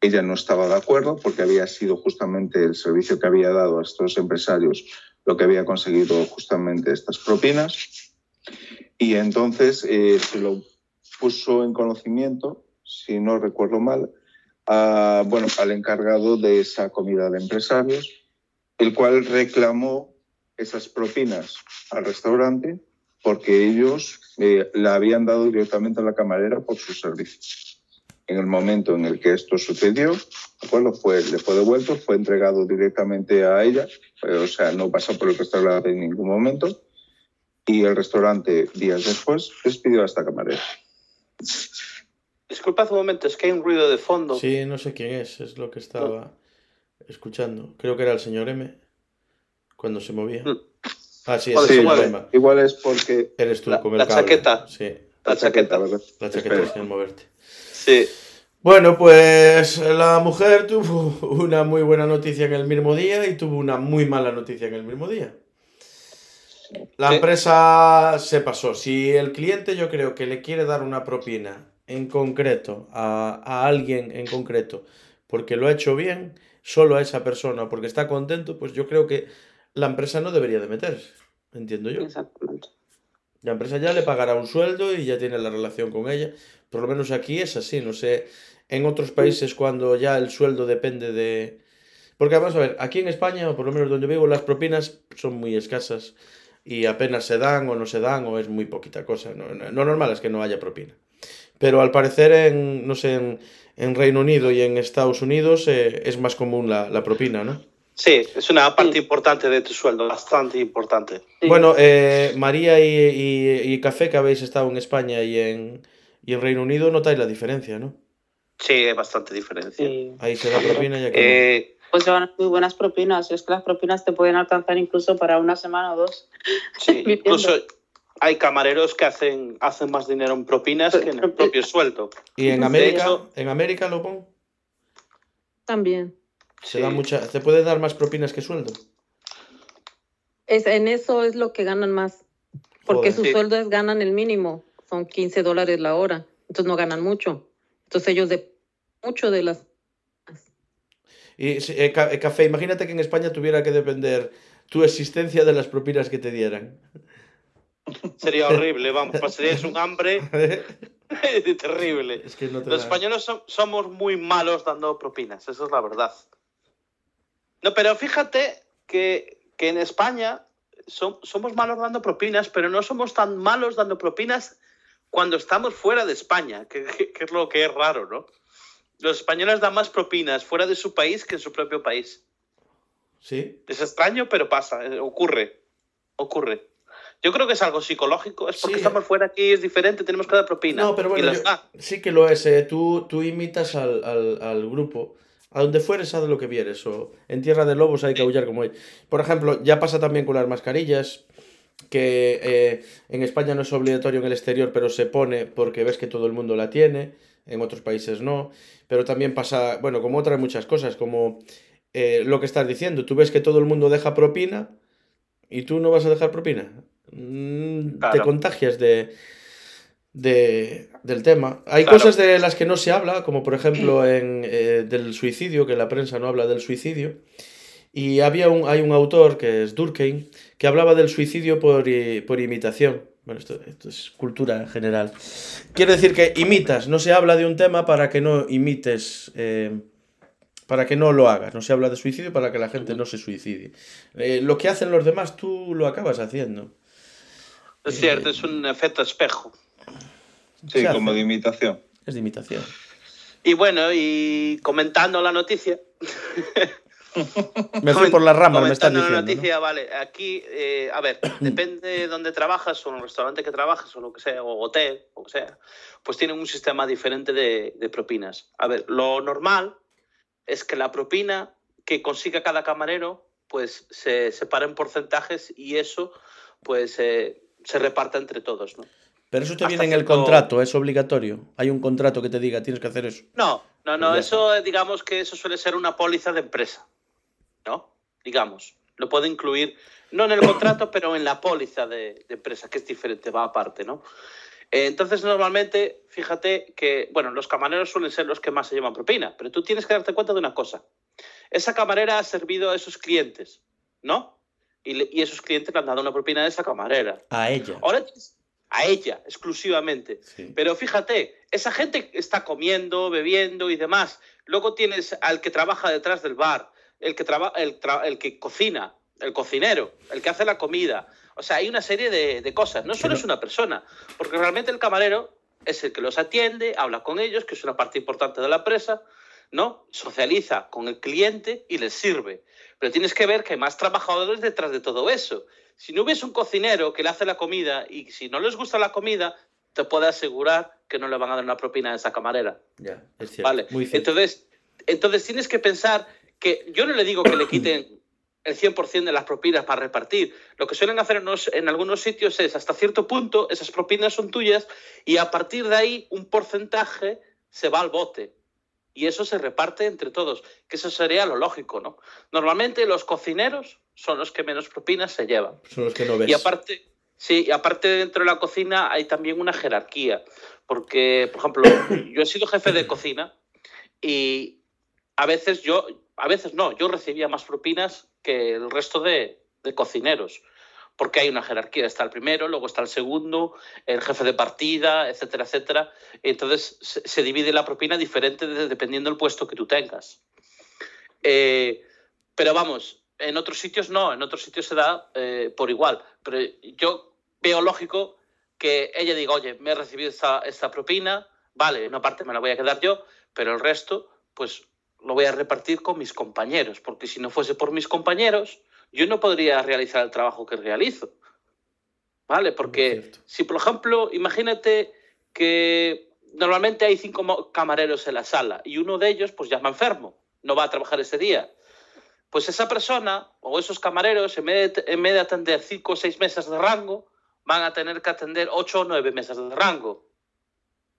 Ella no estaba de acuerdo porque había sido justamente el servicio que había dado a estos empresarios lo que había conseguido justamente estas propinas. Y entonces eh, se lo puso en conocimiento, si no recuerdo mal, bueno, al encargado de esa comida de empresarios, el cual reclamó esas propinas al restaurante porque ellos eh, la habían dado directamente a la camarera por su servicio. En el momento en el que esto sucedió, ¿de acuerdo? Fue, le fue devuelto, fue entregado directamente a ella, eh, o sea, no pasó por el restaurante en ningún momento, y el restaurante, días después, despidió a esta camarera. Disculpad un momento, es que hay un ruido de fondo. Sí, no sé quién es, es lo que estaba escuchando. Creo que era el señor M cuando se movía. Mm. Ah, sí, ese es el mueve. problema. Igual es porque Eres tú La- con el la cable. chaqueta. Sí, La chaqueta. ¿verdad? la chaqueta Espera. sin moverte. Sí. Bueno, pues la mujer tuvo una muy buena noticia en el mismo día y tuvo una muy mala noticia en el mismo día. La Sí. empresa se pasó. Si el cliente yo creo que le quiere dar una propina en concreto a, a alguien en concreto porque lo ha hecho bien, solo a esa persona porque está contento, pues yo creo que la empresa no debería de meterse. Entiendo yo. Exactamente. La empresa ya le pagará un sueldo y ya tiene la relación con ella. Por lo menos aquí es así, no sé. En otros países cuando ya el sueldo depende de... Porque vamos a ver, aquí en España, o por lo menos donde vivo, las propinas son muy escasas y apenas se dan o no se dan o es muy poquita cosa. No, no- normal es que no haya propina. Pero al parecer en, no sé, en, en Reino Unido y en Estados Unidos eh, es más común la, la propina, ¿no? Sí, es una parte Sí. importante de tu sueldo, bastante importante. Sí. Bueno, eh, María y, y- y Café, que habéis estado en España y en, y en Reino Unido, notáis la diferencia, ¿no? Sí, hay bastante diferencia. Sí. Ahí se da propina y aquí Eh, Pues llevan muy buenas propinas. Es que las propinas te pueden alcanzar incluso para una semana o dos. sí, incluso hay camareros que hacen, hacen más dinero en propinas que en el propio sueldo. Y en América, hecho- en América, Lopón, También. Se Sí. da mucha, se puede dar más propinas que sueldo. Es, en eso es lo que ganan más. Porque Joder. su Sí. sueldo es ganan el mínimo. Son 15 dólares la hora. Entonces no ganan mucho. Entonces ellos de mucho de las... Y eh, eh, Café, imagínate que en España tuviera que depender tu existencia de las propinas que te dieran. Sería horrible, vamos, pasarías un hambre terrible. es que no te Los da- españoles son- somos muy malos dando propinas, eso es la verdad. No, pero fíjate que, que en España som- somos malos dando propinas, pero no somos tan malos dando propinas cuando estamos fuera de España, que, que- que es lo que es raro, ¿no? Los españoles dan más propinas fuera de su país que en su propio país. ¿Sí? Es extraño, pero pasa, eh, ocurre, ocurre. Yo creo que es algo psicológico, es porque Sí. estamos fuera aquí, es diferente, tenemos que dar propina. No, pero bueno, yo- sí que lo es. eh, Tú, tú imitas al, al, al grupo. A donde fueres, haz lo que vieres. O en Tierra de Lobos hay que aullar como ellos. Por ejemplo, ya pasa también con las mascarillas. Que eh, en España no es obligatorio en el exterior, pero se pone porque ves que todo el mundo la tiene. En otros países no. Pero también pasa, bueno, como otras muchas cosas, como eh, lo que estás diciendo. Tú ves que todo el mundo deja propina y tú no vas a dejar propina. Mm, Te contagias de, de- del tema. Hay Claro. cosas de las que no se habla, como por ejemplo en, eh, del suicidio, que la prensa no habla del suicidio. Y había un, hay un autor que es Durkheim que hablaba del suicidio por, por imitación. Bueno, esto, esto es cultura general. Quiero decir que imitas, no se habla de un tema para que no imites, eh, para que no lo hagas. No se habla de suicidio para que la gente no se suicide. Eh, lo que hacen los demás tú lo acabas haciendo. Es cierto, es un efecto espejo. Sí, como hace. de imitación. Es de imitación. Y bueno, y comentando la noticia. Me fui por las ramas, me estás Comentando diciendo. la ¿no? noticia, vale, aquí, eh, a ver, depende de dónde trabajas, o en el restaurante que trabajas, o lo que sea, o hotel, o lo que sea, pues tienen un sistema diferente de, de propinas. A ver, lo normal es que la propina que consiga cada camarero, pues se separa en porcentajes y eso, pues eh, se reparta entre todos, ¿no? Pero eso te viene en el contrato, es obligatorio. Hay un contrato que te diga, tienes que hacer eso. No, no, no, Ya eso digamos que eso suele ser una póliza de empresa, ¿no? Digamos, lo puede incluir, no en el contrato, pero en la póliza de, de empresa, que es diferente, va aparte, ¿no? Eh, Entonces, normalmente, fíjate que, bueno, los camareros suelen ser los que más se llevan propina, pero tú tienes que darte cuenta de una cosa. Esa camarera ha servido a esos clientes, ¿no? Y, le- y esos clientes le han dado una propina a esa camarera. A ella. Ahora tienes a ella exclusivamente. Sí. Pero fíjate, esa gente está comiendo, bebiendo y demás. Luego tienes al que trabaja detrás del bar, el que, traba- el, tra- el que cocina, el cocinero, el que hace la comida. O sea, hay una serie de, de cosas. No solo Pero- es una persona, porque realmente el camarero es el que los atiende, habla con ellos, que es una parte importante de la empresa, ¿no? Socializa con el cliente y les sirve. Pero tienes que ver que hay más trabajadores detrás de todo eso. Si no hubiese un cocinero que le hace la comida y si no les gusta la comida, te puedo asegurar que no le van a dar una propina a esa camarera. Ya, es cierto. ¿Vale? Muy cierto. Entonces, entonces tienes que pensar que yo no le digo que le quiten el 100% de las propinas para repartir. Lo que suelen hacer en, en algunos sitios es, hasta cierto punto, esas propinas son tuyas y a partir de ahí un porcentaje se va al bote. Y eso se reparte entre todos, que eso sería lo lógico, ¿no? Normalmente los cocineros son los que menos propinas se llevan. Son los que no ves. Y aparte, sí, y aparte dentro de la cocina hay también una jerarquía. Porque, por ejemplo, yo he sido jefe de cocina y a veces yo, a veces no, yo recibía más propinas que el resto de, de cocineros. Porque hay una jerarquía, está el primero, luego está el segundo, el jefe de partida, etcétera, etcétera. Entonces se, divide la propina diferente de- dependiendo del puesto que tú tengas. Eh, pero vamos, en otros sitios no, en otros sitios se da eh, por igual. Pero yo veo lógico que ella diga, oye, me he recibido esta, esta propina, vale, una parte me la voy a quedar yo, pero el resto, pues lo voy a repartir con mis compañeros, porque si no fuese por mis compañeros, yo no podría realizar el trabajo que realizo. ¿Vale? Porque si, por ejemplo, imagínate que normalmente hay cinco camareros en la sala y uno de ellos pues llama enfermo, no va a trabajar ese día. Pues esa persona o esos camareros, en vez de, en vez de atender cinco o seis mesas de rango, van a tener que atender ocho o nueve mesas de rango.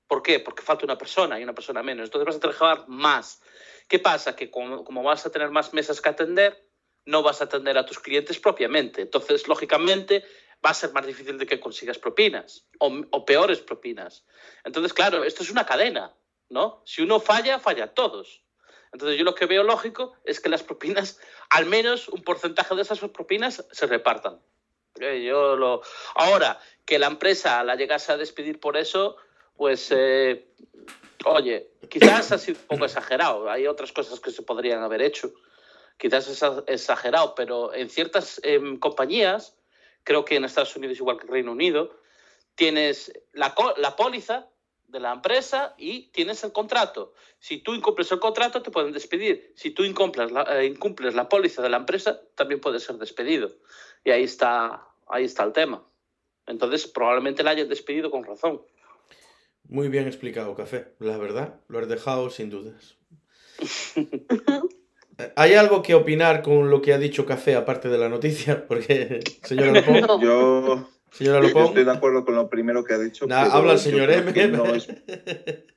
¿Por qué? Porque falta una persona y una persona menos. Entonces vas a trabajar más. ¿Qué pasa? Que como, como vas a tener más mesas que atender, no vas a atender a tus clientes propiamente. Entonces, lógicamente, va a ser más difícil de que consigas propinas o, o peores propinas. Entonces, claro, esto es una cadena, ¿no? Si uno falla, falla todos. Entonces, yo lo que veo lógico es que las propinas, al menos un porcentaje de esas propinas se repartan. Eh. Ahora, que la empresa la llegase a despedir por eso, pues, eh, oye, quizás ha sido un poco exagerado. Hay otras cosas que se podrían haber hecho. Quizás es exagerado, pero en ciertas em, compañías, creo que en Estados Unidos igual que en Reino Unido, tienes la, la póliza de la empresa y tienes el contrato. Si tú incumples el contrato, te pueden despedir. Si tú incumples la, eh, incumples la póliza de la empresa, también puedes ser despedido. Y ahí está, ahí está el tema. Entonces, probablemente la hayan despedido con razón. Muy bien explicado, Café. La verdad, lo has dejado sin dudas. ¿Hay algo que opinar con lo que ha dicho Café aparte de la noticia? Porque, No. Yo, señora yo Lopón, estoy de acuerdo con lo primero que ha dicho. Nah, habla el yo señor M. no es-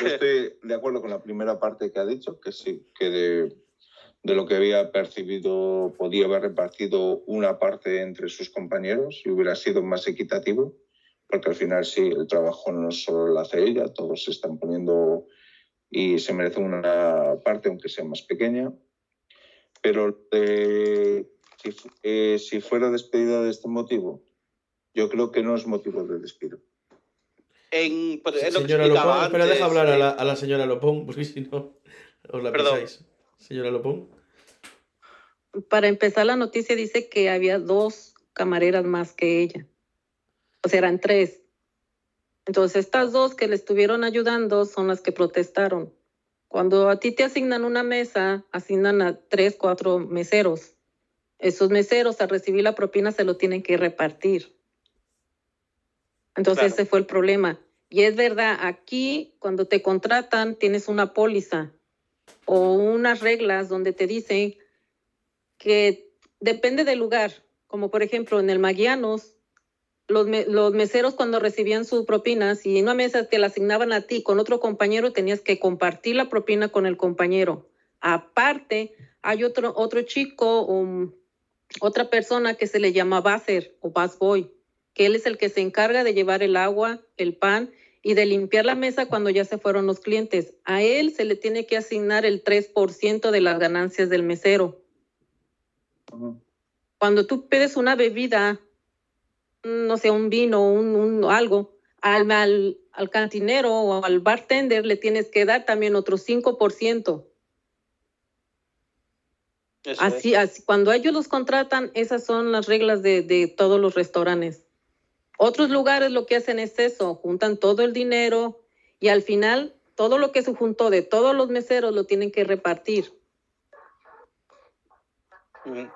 Yo estoy de acuerdo con la primera parte que ha dicho, que sí, que de, de lo que había percibido podía haber repartido una parte entre sus compañeros y hubiera sido más equitativo, porque al final sí, el trabajo no solo lo hace ella, todos se están poniendo y se merece una parte, aunque sea más pequeña. Pero eh, si, eh, si fuera despedida de este motivo, yo creo que no es motivo de despido. En, pues, es lo que Señora explicaba Lopón, espera, antes, deja hablar a eh, la, a la señora Lopón, porque si no os la Perdón. pensáis. Señora Lopón. Para empezar, la noticia dice que había dos camareras más que ella. O sea, eran tres. Entonces, estas dos que le estuvieron ayudando son las que protestaron. Cuando a ti te asignan una mesa, asignan a tres, cuatro meseros. Esos meseros, al recibir la propina, se lo tienen que repartir. Entonces, Claro. ese fue el problema. Y es verdad, aquí, cuando te contratan, tienes una póliza o unas reglas donde te dicen que depende del lugar. Como por ejemplo, en el Maguianos, los, me- los meseros cuando recibían su propina, si en una mesa te la asignaban a ti con otro compañero, tenías que compartir la propina con el compañero. Aparte, hay otro, otro chico, um, otra persona que se le llama Baser o Busboy, que él es el que se encarga de llevar el agua, el pan y de limpiar la mesa cuando ya se fueron los clientes. A él se le tiene que asignar el 3% de las ganancias del mesero. Cuando tú pides una bebida, no sé, un vino, un, un algo, al, al, al cantinero o al bartender le tienes que dar también otro 5%. Eso es. Así, así, cuando ellos los contratan, esas son las reglas de, de todos los restaurantes. Otros lugares lo que hacen es eso, juntan todo el dinero y al final todo lo que se juntó de todos los meseros lo tienen que repartir. Ujú.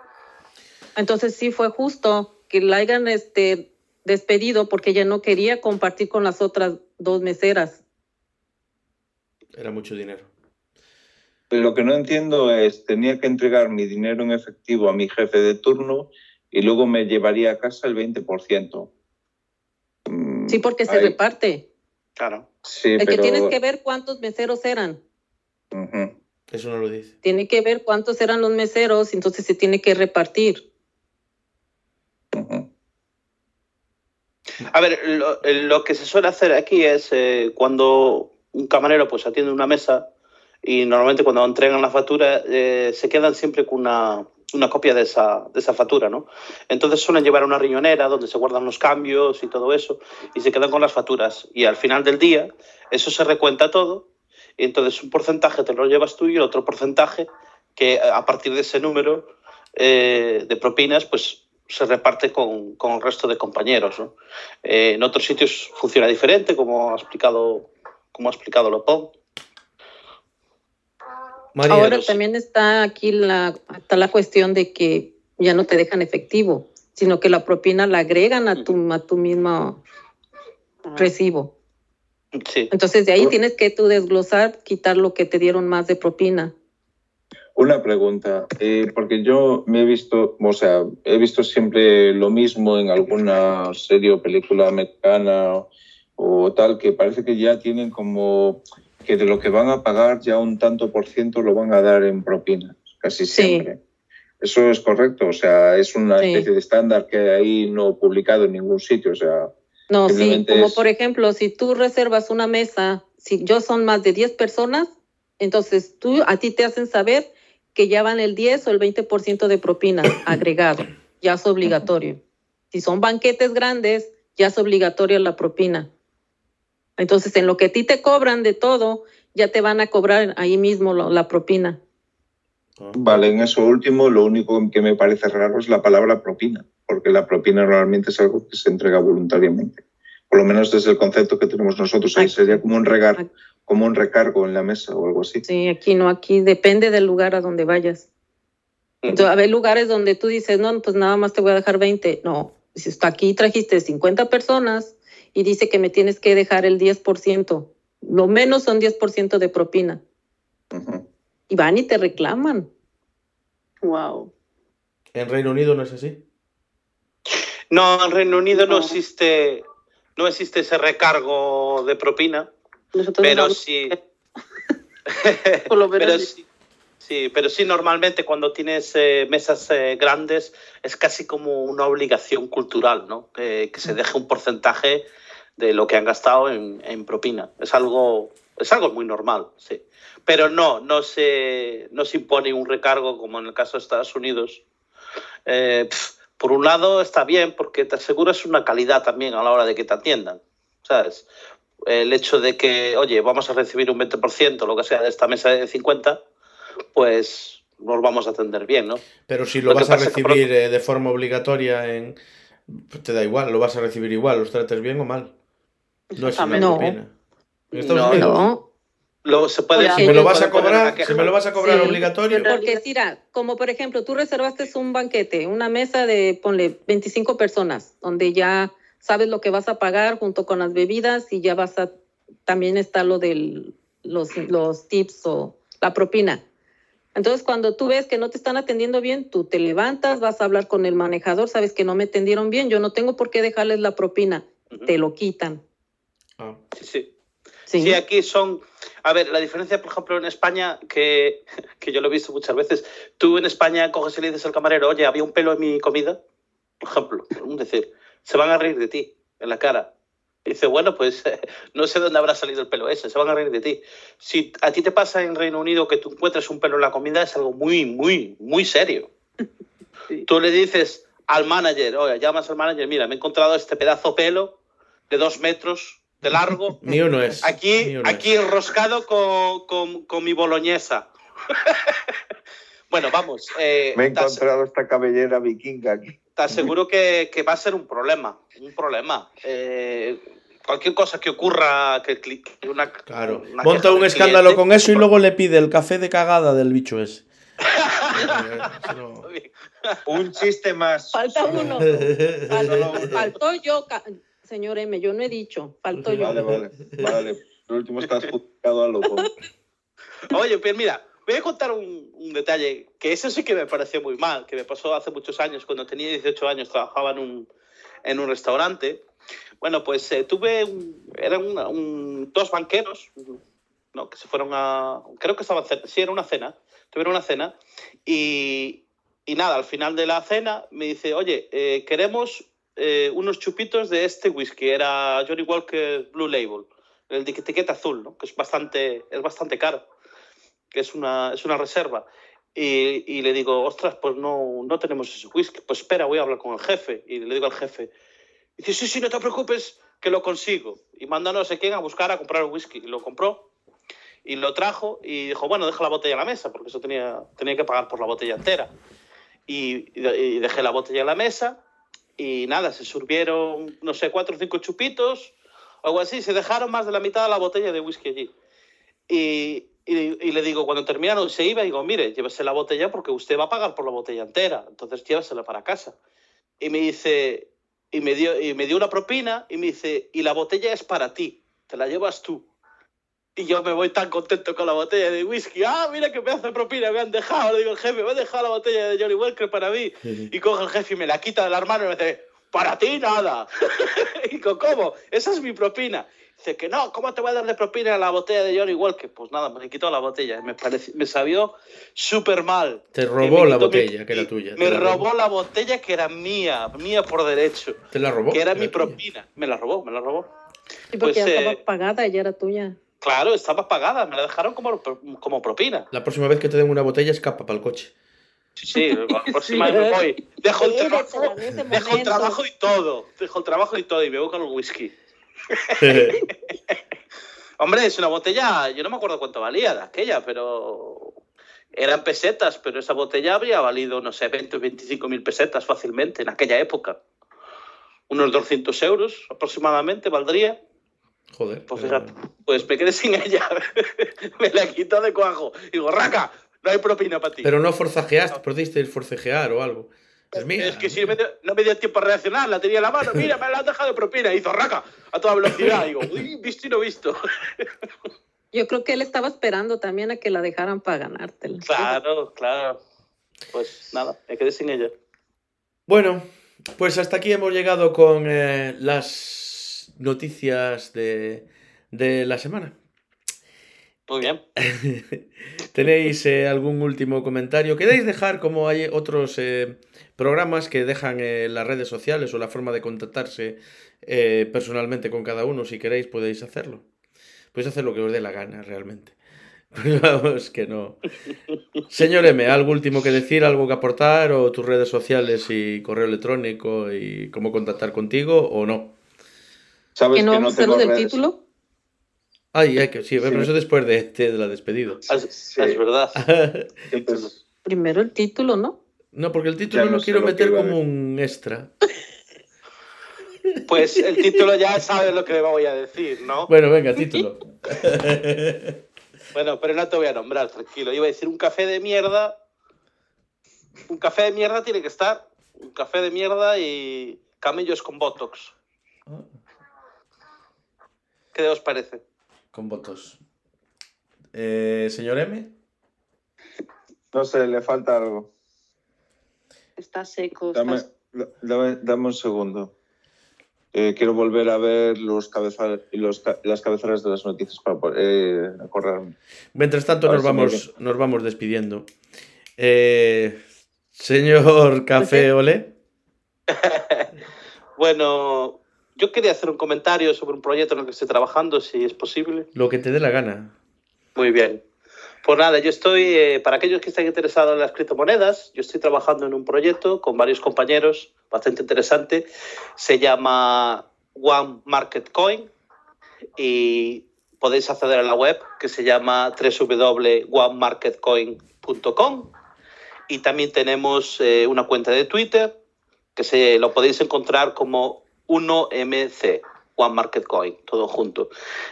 Entonces sí fue justo que la hayan este, despedido porque ella no quería compartir con las otras dos meseras. Era mucho dinero. Lo que no entiendo es, tenía que entregar mi dinero en efectivo a mi jefe de turno y luego me llevaría a casa el 20%. Mm, Sí, porque se reparte. Claro. Sí, El que tienes que ver cuántos meseros eran. Eso no lo dice. Tiene que ver cuántos eran los meseros, entonces se tiene que repartir. A ver, lo, lo que se suele hacer aquí es eh, cuando un camarero pues atiende una mesa y normalmente cuando entregan la factura eh, se quedan siempre con una, una copia de esa, de esa factura, ¿no? Entonces suelen llevar una riñonera donde se guardan los cambios y todo eso y se quedan con las facturas y al final del día eso se recuenta todo y entonces un porcentaje te lo llevas tú y el otro porcentaje que a partir de ese número eh, de propinas pues se reparte con, con el resto de compañeros, ¿no? Eh, en otros sitios funciona diferente, como ha explicado, como ha explicado Lopón. María, Ahora también está aquí la, está la cuestión de que ya no te dejan efectivo, sino que la propina la agregan a tu, a tu mismo recibo. Sí. Entonces de ahí tienes que tú desglosar, quitar lo que te dieron más de propina. Una pregunta, eh, porque yo me he visto, o sea, he visto siempre lo mismo en alguna serie o película americana o, o tal, que parece que ya tienen como que de lo que van a pagar ya un tanto por ciento lo van a dar en propina, casi Sí. siempre. Eso es correcto, o sea, es una Sí. especie de estándar que hay no publicado en ningún sitio, o sea, No, sí, como es- por ejemplo, si tú reservas una mesa, si yo son más de 10 personas, entonces tú a ti te hacen saber que ya van el 10 o el 20% de propina agregado, ya es obligatorio. Si son banquetes grandes, ya es obligatoria la propina. Entonces, en lo que a ti te cobran de todo, ya te van a cobrar ahí mismo lo- la propina. Ah. Vale, en eso último, lo único que me parece raro es la palabra propina, porque la propina normalmente es algo que se entrega voluntariamente. Por lo menos desde el concepto que tenemos nosotros, ahí sería como un, regar, como un recargo en la mesa o algo así. Sí, aquí no, aquí depende del lugar a donde vayas. Entonces, hay lugares donde tú dices, no, pues nada más te voy a dejar 20. No, si está aquí trajiste 50 personas y dice que me tienes que dejar el 10%. Lo menos son 10% de propina. Y van y te reclaman. Wow. ¿En Reino Unido no es así? No, en Reino Unido no No. existe, no existe ese recargo de propina, Nosotros pero damos- sí. Por lo menos pero sí. sí, pero sí, normalmente cuando tienes eh, mesas eh, grandes es casi como una obligación cultural, ¿no? Que, que se deje un porcentaje de lo que han gastado en, en propina. Es algo, es algo muy normal, sí. Pero no, no se, no se impone un recargo como en el caso de Estados Unidos. Eh, pf, por un lado está bien porque te aseguras una calidad también a la hora de que te atiendan, ¿sabes? El hecho de que, oye, vamos a recibir un 20%, lo que sea, de esta mesa de 50, pues nos vamos a atender bien, ¿no? Pero si lo, vas a que recibir eh, de forma obligatoria, en... pues te da igual, lo vas a recibir igual, los trates bien o mal. No es una. No. propina. No, No, Lo, se puede, si me lo vas a cobrar, si me lo vas a cobrar Sí. obligatorio, porque mira, como por ejemplo, tú reservaste un banquete, una mesa de, ponle, 25 personas, donde ya sabes lo que vas a pagar junto con las bebidas y ya vas a, también está lo de los, los tips o la propina. Entonces, cuando tú ves que no te están atendiendo bien, tú te levantas, vas a hablar con el manejador, sabes que no me atendieron bien, yo no tengo por qué dejarles la propina, te lo quitan. Ah, Sí, sí. Sí, Sí, aquí son. A ver, la diferencia, por ejemplo, en España, que, que yo lo he visto muchas veces, tú en España coges y le dices al camarero, oye, había un pelo en mi comida, por ejemplo, un decir, se van a reír de ti en la cara. Y dice, bueno, pues no sé dónde habrá salido el pelo ese, se van a reír de ti. Si a ti te pasa en Reino Unido que tú encuentres un pelo en la comida, es algo muy, muy, muy serio. Tú le dices al manager, oye, llamas al manager, mira, me he encontrado este pedazo pelo de dos metros de largo mío no es. Aquí, aquí es. enroscado con, con- con mi boloñesa. bueno, vamos. eh, Me he encontrado esta cabellera vikinga aquí. te aseguro que, que va a ser un problema. Un problema. Eh, cualquier cosa que ocurra, que, que una, Claro. una Monta un escándalo cliente- con eso y luego le pide el café de cagada del bicho ese. Un chiste más. Falta uno. Faltó, uno. faltó yo, señor M, yo no he dicho, faltó yo. Vale, vale, vale. Lo último es que has juzgado a loco. Oye, pues mira, voy a contar un, un detalle que eso sí que me pareció muy mal, que me pasó hace muchos años, cuando tenía 18 años, trabajaba en un, en un restaurante. Bueno, pues eh, tuve, un- eran una- un- dos banqueros, ¿no? Que se fueron a, creo que estaban, cena- sí, era una cena, tuvieron una cena y, y nada, al final de la cena me dice, oye, eh, queremos eh, unos chupitos de este whisky, era Johnny Walker Blue Label, el de etiqueta azul, ¿no? Que es bastante, es bastante caro que es una, es una reserva. Y, y le digo, ostras, pues no, no tenemos ese whisky. Pues espera, voy a hablar con el jefe. Y le digo al jefe, dice, sí, sí, no te preocupes, que lo consigo. Y manda no sé quién a buscar a comprar el whisky. Y lo compró y lo trajo y dijo, bueno, deja la botella en la mesa, porque eso tenía, tenía que pagar por la botella entera. Y, y y dejé la botella en la mesa y nada, se sirvieron, no sé, cuatro o cinco chupitos o algo así. Se dejaron más de la mitad de la botella de whisky allí. Y, y- y le digo, cuando terminaron, se iba, digo, mire, llévese la botella porque usted va a pagar por la botella entera, entonces llévesela para casa. Y me dice, y me dio, y me dio una propina y me dice, y la botella es para ti, te la llevas tú. Y yo me voy tan contento con la botella de whisky. Ah, mira qué pedazo de propina me han dejado. Le digo, el jefe, me ha dejado la botella de Johnny Walker para mí. Y coge el jefe y me la quita de las manos y me dice, para ti nada. y digo, ¿cómo? Esa es mi propina. Dice que no, ¿cómo te voy a dar de propina a la botella de Johnny Walker? Pues nada, me quitó la botella. Me, pareció, me sabió súper mal. Te robó la mi- botella, que era tuya. Me la robó la botella que era mía, mía por derecho. Te la robó. Que era era mi tuya. propina. Me la robó, me la robó. Sí, porque Pues, ya eh, estaba pagada, ya era tuya. Claro, estaba pagada, me la dejaron como, como propina. La próxima vez que te den una botella, escapa para el coche. Sí, sí, la próxima vez me voy. Dejo el trabajo, ese dejo el trabajo y todo. Dejo el trabajo y todo y me voy con el whisky. Hombre, es una botella, yo no me acuerdo cuánto valía de aquella, pero eran pesetas, pero esa botella habría valido, no sé, 20 o 25 mil pesetas fácilmente en aquella época. Unos 200 euros aproximadamente valdría. Joder. Pues pero- fíjate, pues me quedé sin ella. me la quitó de cuajo. Digo, raca, no hay propina para ti. Pero no forzajeaste, pudiste forcejear o algo. Pues mira. es que si me dio- no me dio tiempo a reaccionar, la tenía en la mano, mira, me la han dejado de propina. Hizo raca a toda velocidad. Digo, uy, visto y no visto. Yo creo que él estaba esperando también a que la dejaran para ganártela. claro, claro. Pues nada, me quedé sin ella. Bueno, pues hasta aquí hemos llegado con eh, las noticias de, de la semana. Muy bien. ¿Tenéis eh, algún último comentario? ¿Queréis dejar como hay otros eh, programas que dejan eh, las redes sociales o la forma de contactarse eh, personalmente con cada uno? Si queréis podéis hacerlo. Podéis hacer lo que os dé la gana realmente. Pues vamos, que no. Señor M, ¿algo último que decir, algo que aportar o tus redes sociales y correo electrónico y cómo contactar contigo o no? ¿Sabes ¿Que no que vamos a tengo hacerlo del título? Ay, ay, que sí, pero Sí. eso después de, de la despedida. Es, Sí. es verdad. Entonces, Primero el título, ¿no? No, porque el título Ya no lo quiero lo meter como un extra. Pues el título ya sabe lo que le voy a decir, ¿no? Bueno, venga, título. Bueno, pero no te voy a nombrar, tranquilo. Iba a decir un café de mierda. Un café de mierda tiene que estar. Un café de mierda y camellos con botox. ¿Qué os parece? Con votos. Eh, señor M. no sé, le falta algo. Está seco. Dame, dame, dame un segundo. Eh, quiero volver a ver los las cabeceras de las noticias para eh, acordarme. Mientras tanto nos vamos, nos vamos despidiendo. Eh, señor Café Olé. Bueno, yo quería hacer un comentario sobre un proyecto en el que estoy trabajando, si es posible. Lo que te dé la gana. Muy bien. Pues nada, yo estoy, eh, para aquellos que estén interesados en las criptomonedas, yo estoy trabajando en un proyecto con varios compañeros, bastante interesante. Se llama One Market Coin y podéis acceder a la web que se llama www.onemarketcoin.com y también tenemos eh, una cuenta de Twitter que se lo podéis encontrar como 1MC, One Market Coin, todo junto.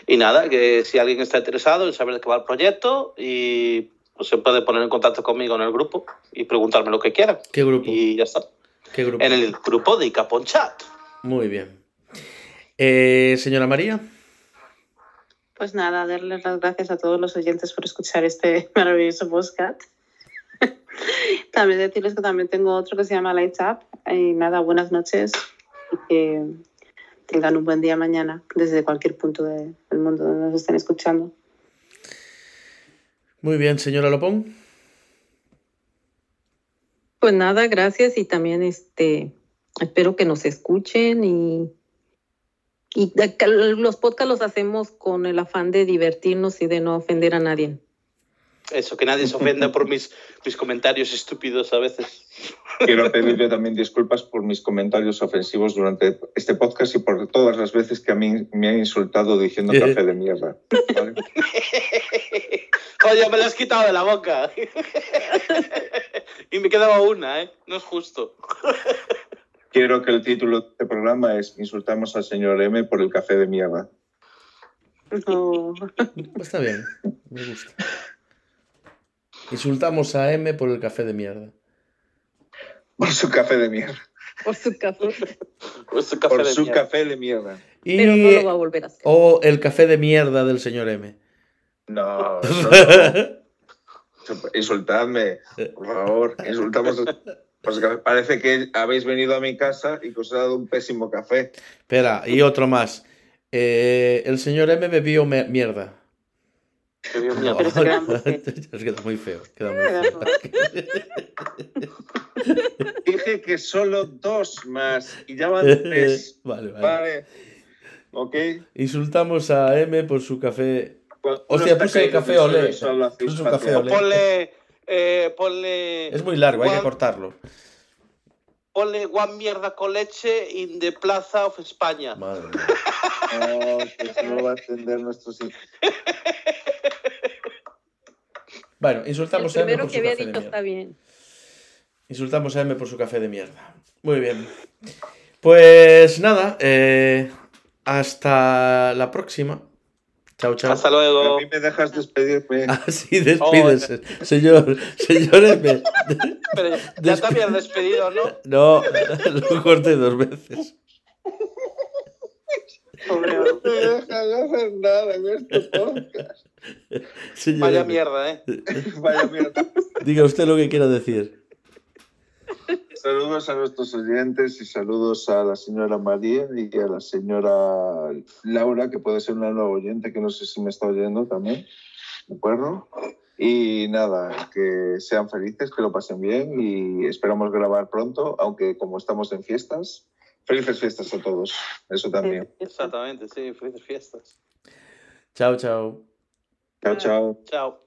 Y nada, que si alguien está interesado en saber de qué va el proyecto, y pues se puede poner en contacto conmigo en el grupo y preguntarme lo que quiera. ¿Qué grupo? Y ya está. ¿Qué grupo? En el grupo de Icapon Chat. Muy bien. Eh, señora María. Pues nada, darles las gracias a todos los oyentes por escuchar este maravilloso podcast. también decirles que también tengo otro que se llama Lights Up. Y nada, buenas noches que tengan un buen día mañana desde cualquier punto de- del mundo donde nos estén escuchando. Muy bien, señora Lopón. Pues nada, gracias y también este espero que nos escuchen y y los podcasts los hacemos con el afán de divertirnos y de no ofender a nadie. Eso, que nadie se ofenda por mis, mis comentarios estúpidos a veces. Quiero pedirle también disculpas por mis comentarios ofensivos durante este podcast y por todas las veces que a mí me han insultado diciendo café de mierda. ¿vale? Oye, me lo has quitado de la boca. y me quedaba una, ¿eh? No es justo. Quiero que el título de este programa es Insultamos al señor M por el café de mierda. No. Está bien, me gusta. Insultamos a M por el café de mierda. Por su café de mierda. Por su café. Pues un café Por de su mierda. café de mierda. Y... Pero no lo va a volver a hacer. O el café de mierda del señor M. No, eso no. Insultadme, por favor. Insultamos. Pues parece que habéis venido a mi casa y que os he dado un pésimo café. Espera, y otro más. Eh, el señor M bebió me- mierda. Dios mío. Pero se queda muy feo. Queda muy feo. Queda muy feo. Dije que solo dos más y ya van tres. Vale, vale. Vale. ¿Ok? Insultamos a M por su café. Hostia, puse el café olé. hacéis Puse un café olé. Ponle, eh, ponle, Es muy largo, hay que cortarlo. ponle One Mierda con leche in the Plaza of España. Madre mía. No, que eso no va a entender nuestros Bueno, El insultamos a M por que su había café de está mierda. bien. Insultamos a M por su café de mierda. Muy bien. Pues nada, eh, hasta la próxima. Chao, chao. Hasta luego. a mí me dejas despedirme. Así despídese, señor, señor M. Pero ya te habías despedido, ¿no? No, lo corté dos veces. Pobre No me dejas hacer nada en este podcast. Vaya mierda, ¿eh? Vaya mierda. Diga usted lo que quiera decir. Saludos a nuestros oyentes y saludos a la señora María y a la señora Laura, que puede ser una nueva oyente que no sé si me está oyendo también. ¿De acuerdo? Y nada, que sean felices, que lo pasen bien y esperamos grabar pronto, aunque como estamos en fiestas, felices fiestas a todos. Eso también. Exactamente, sí. Felices fiestas. Chao, chao. Chao, chao. Chao.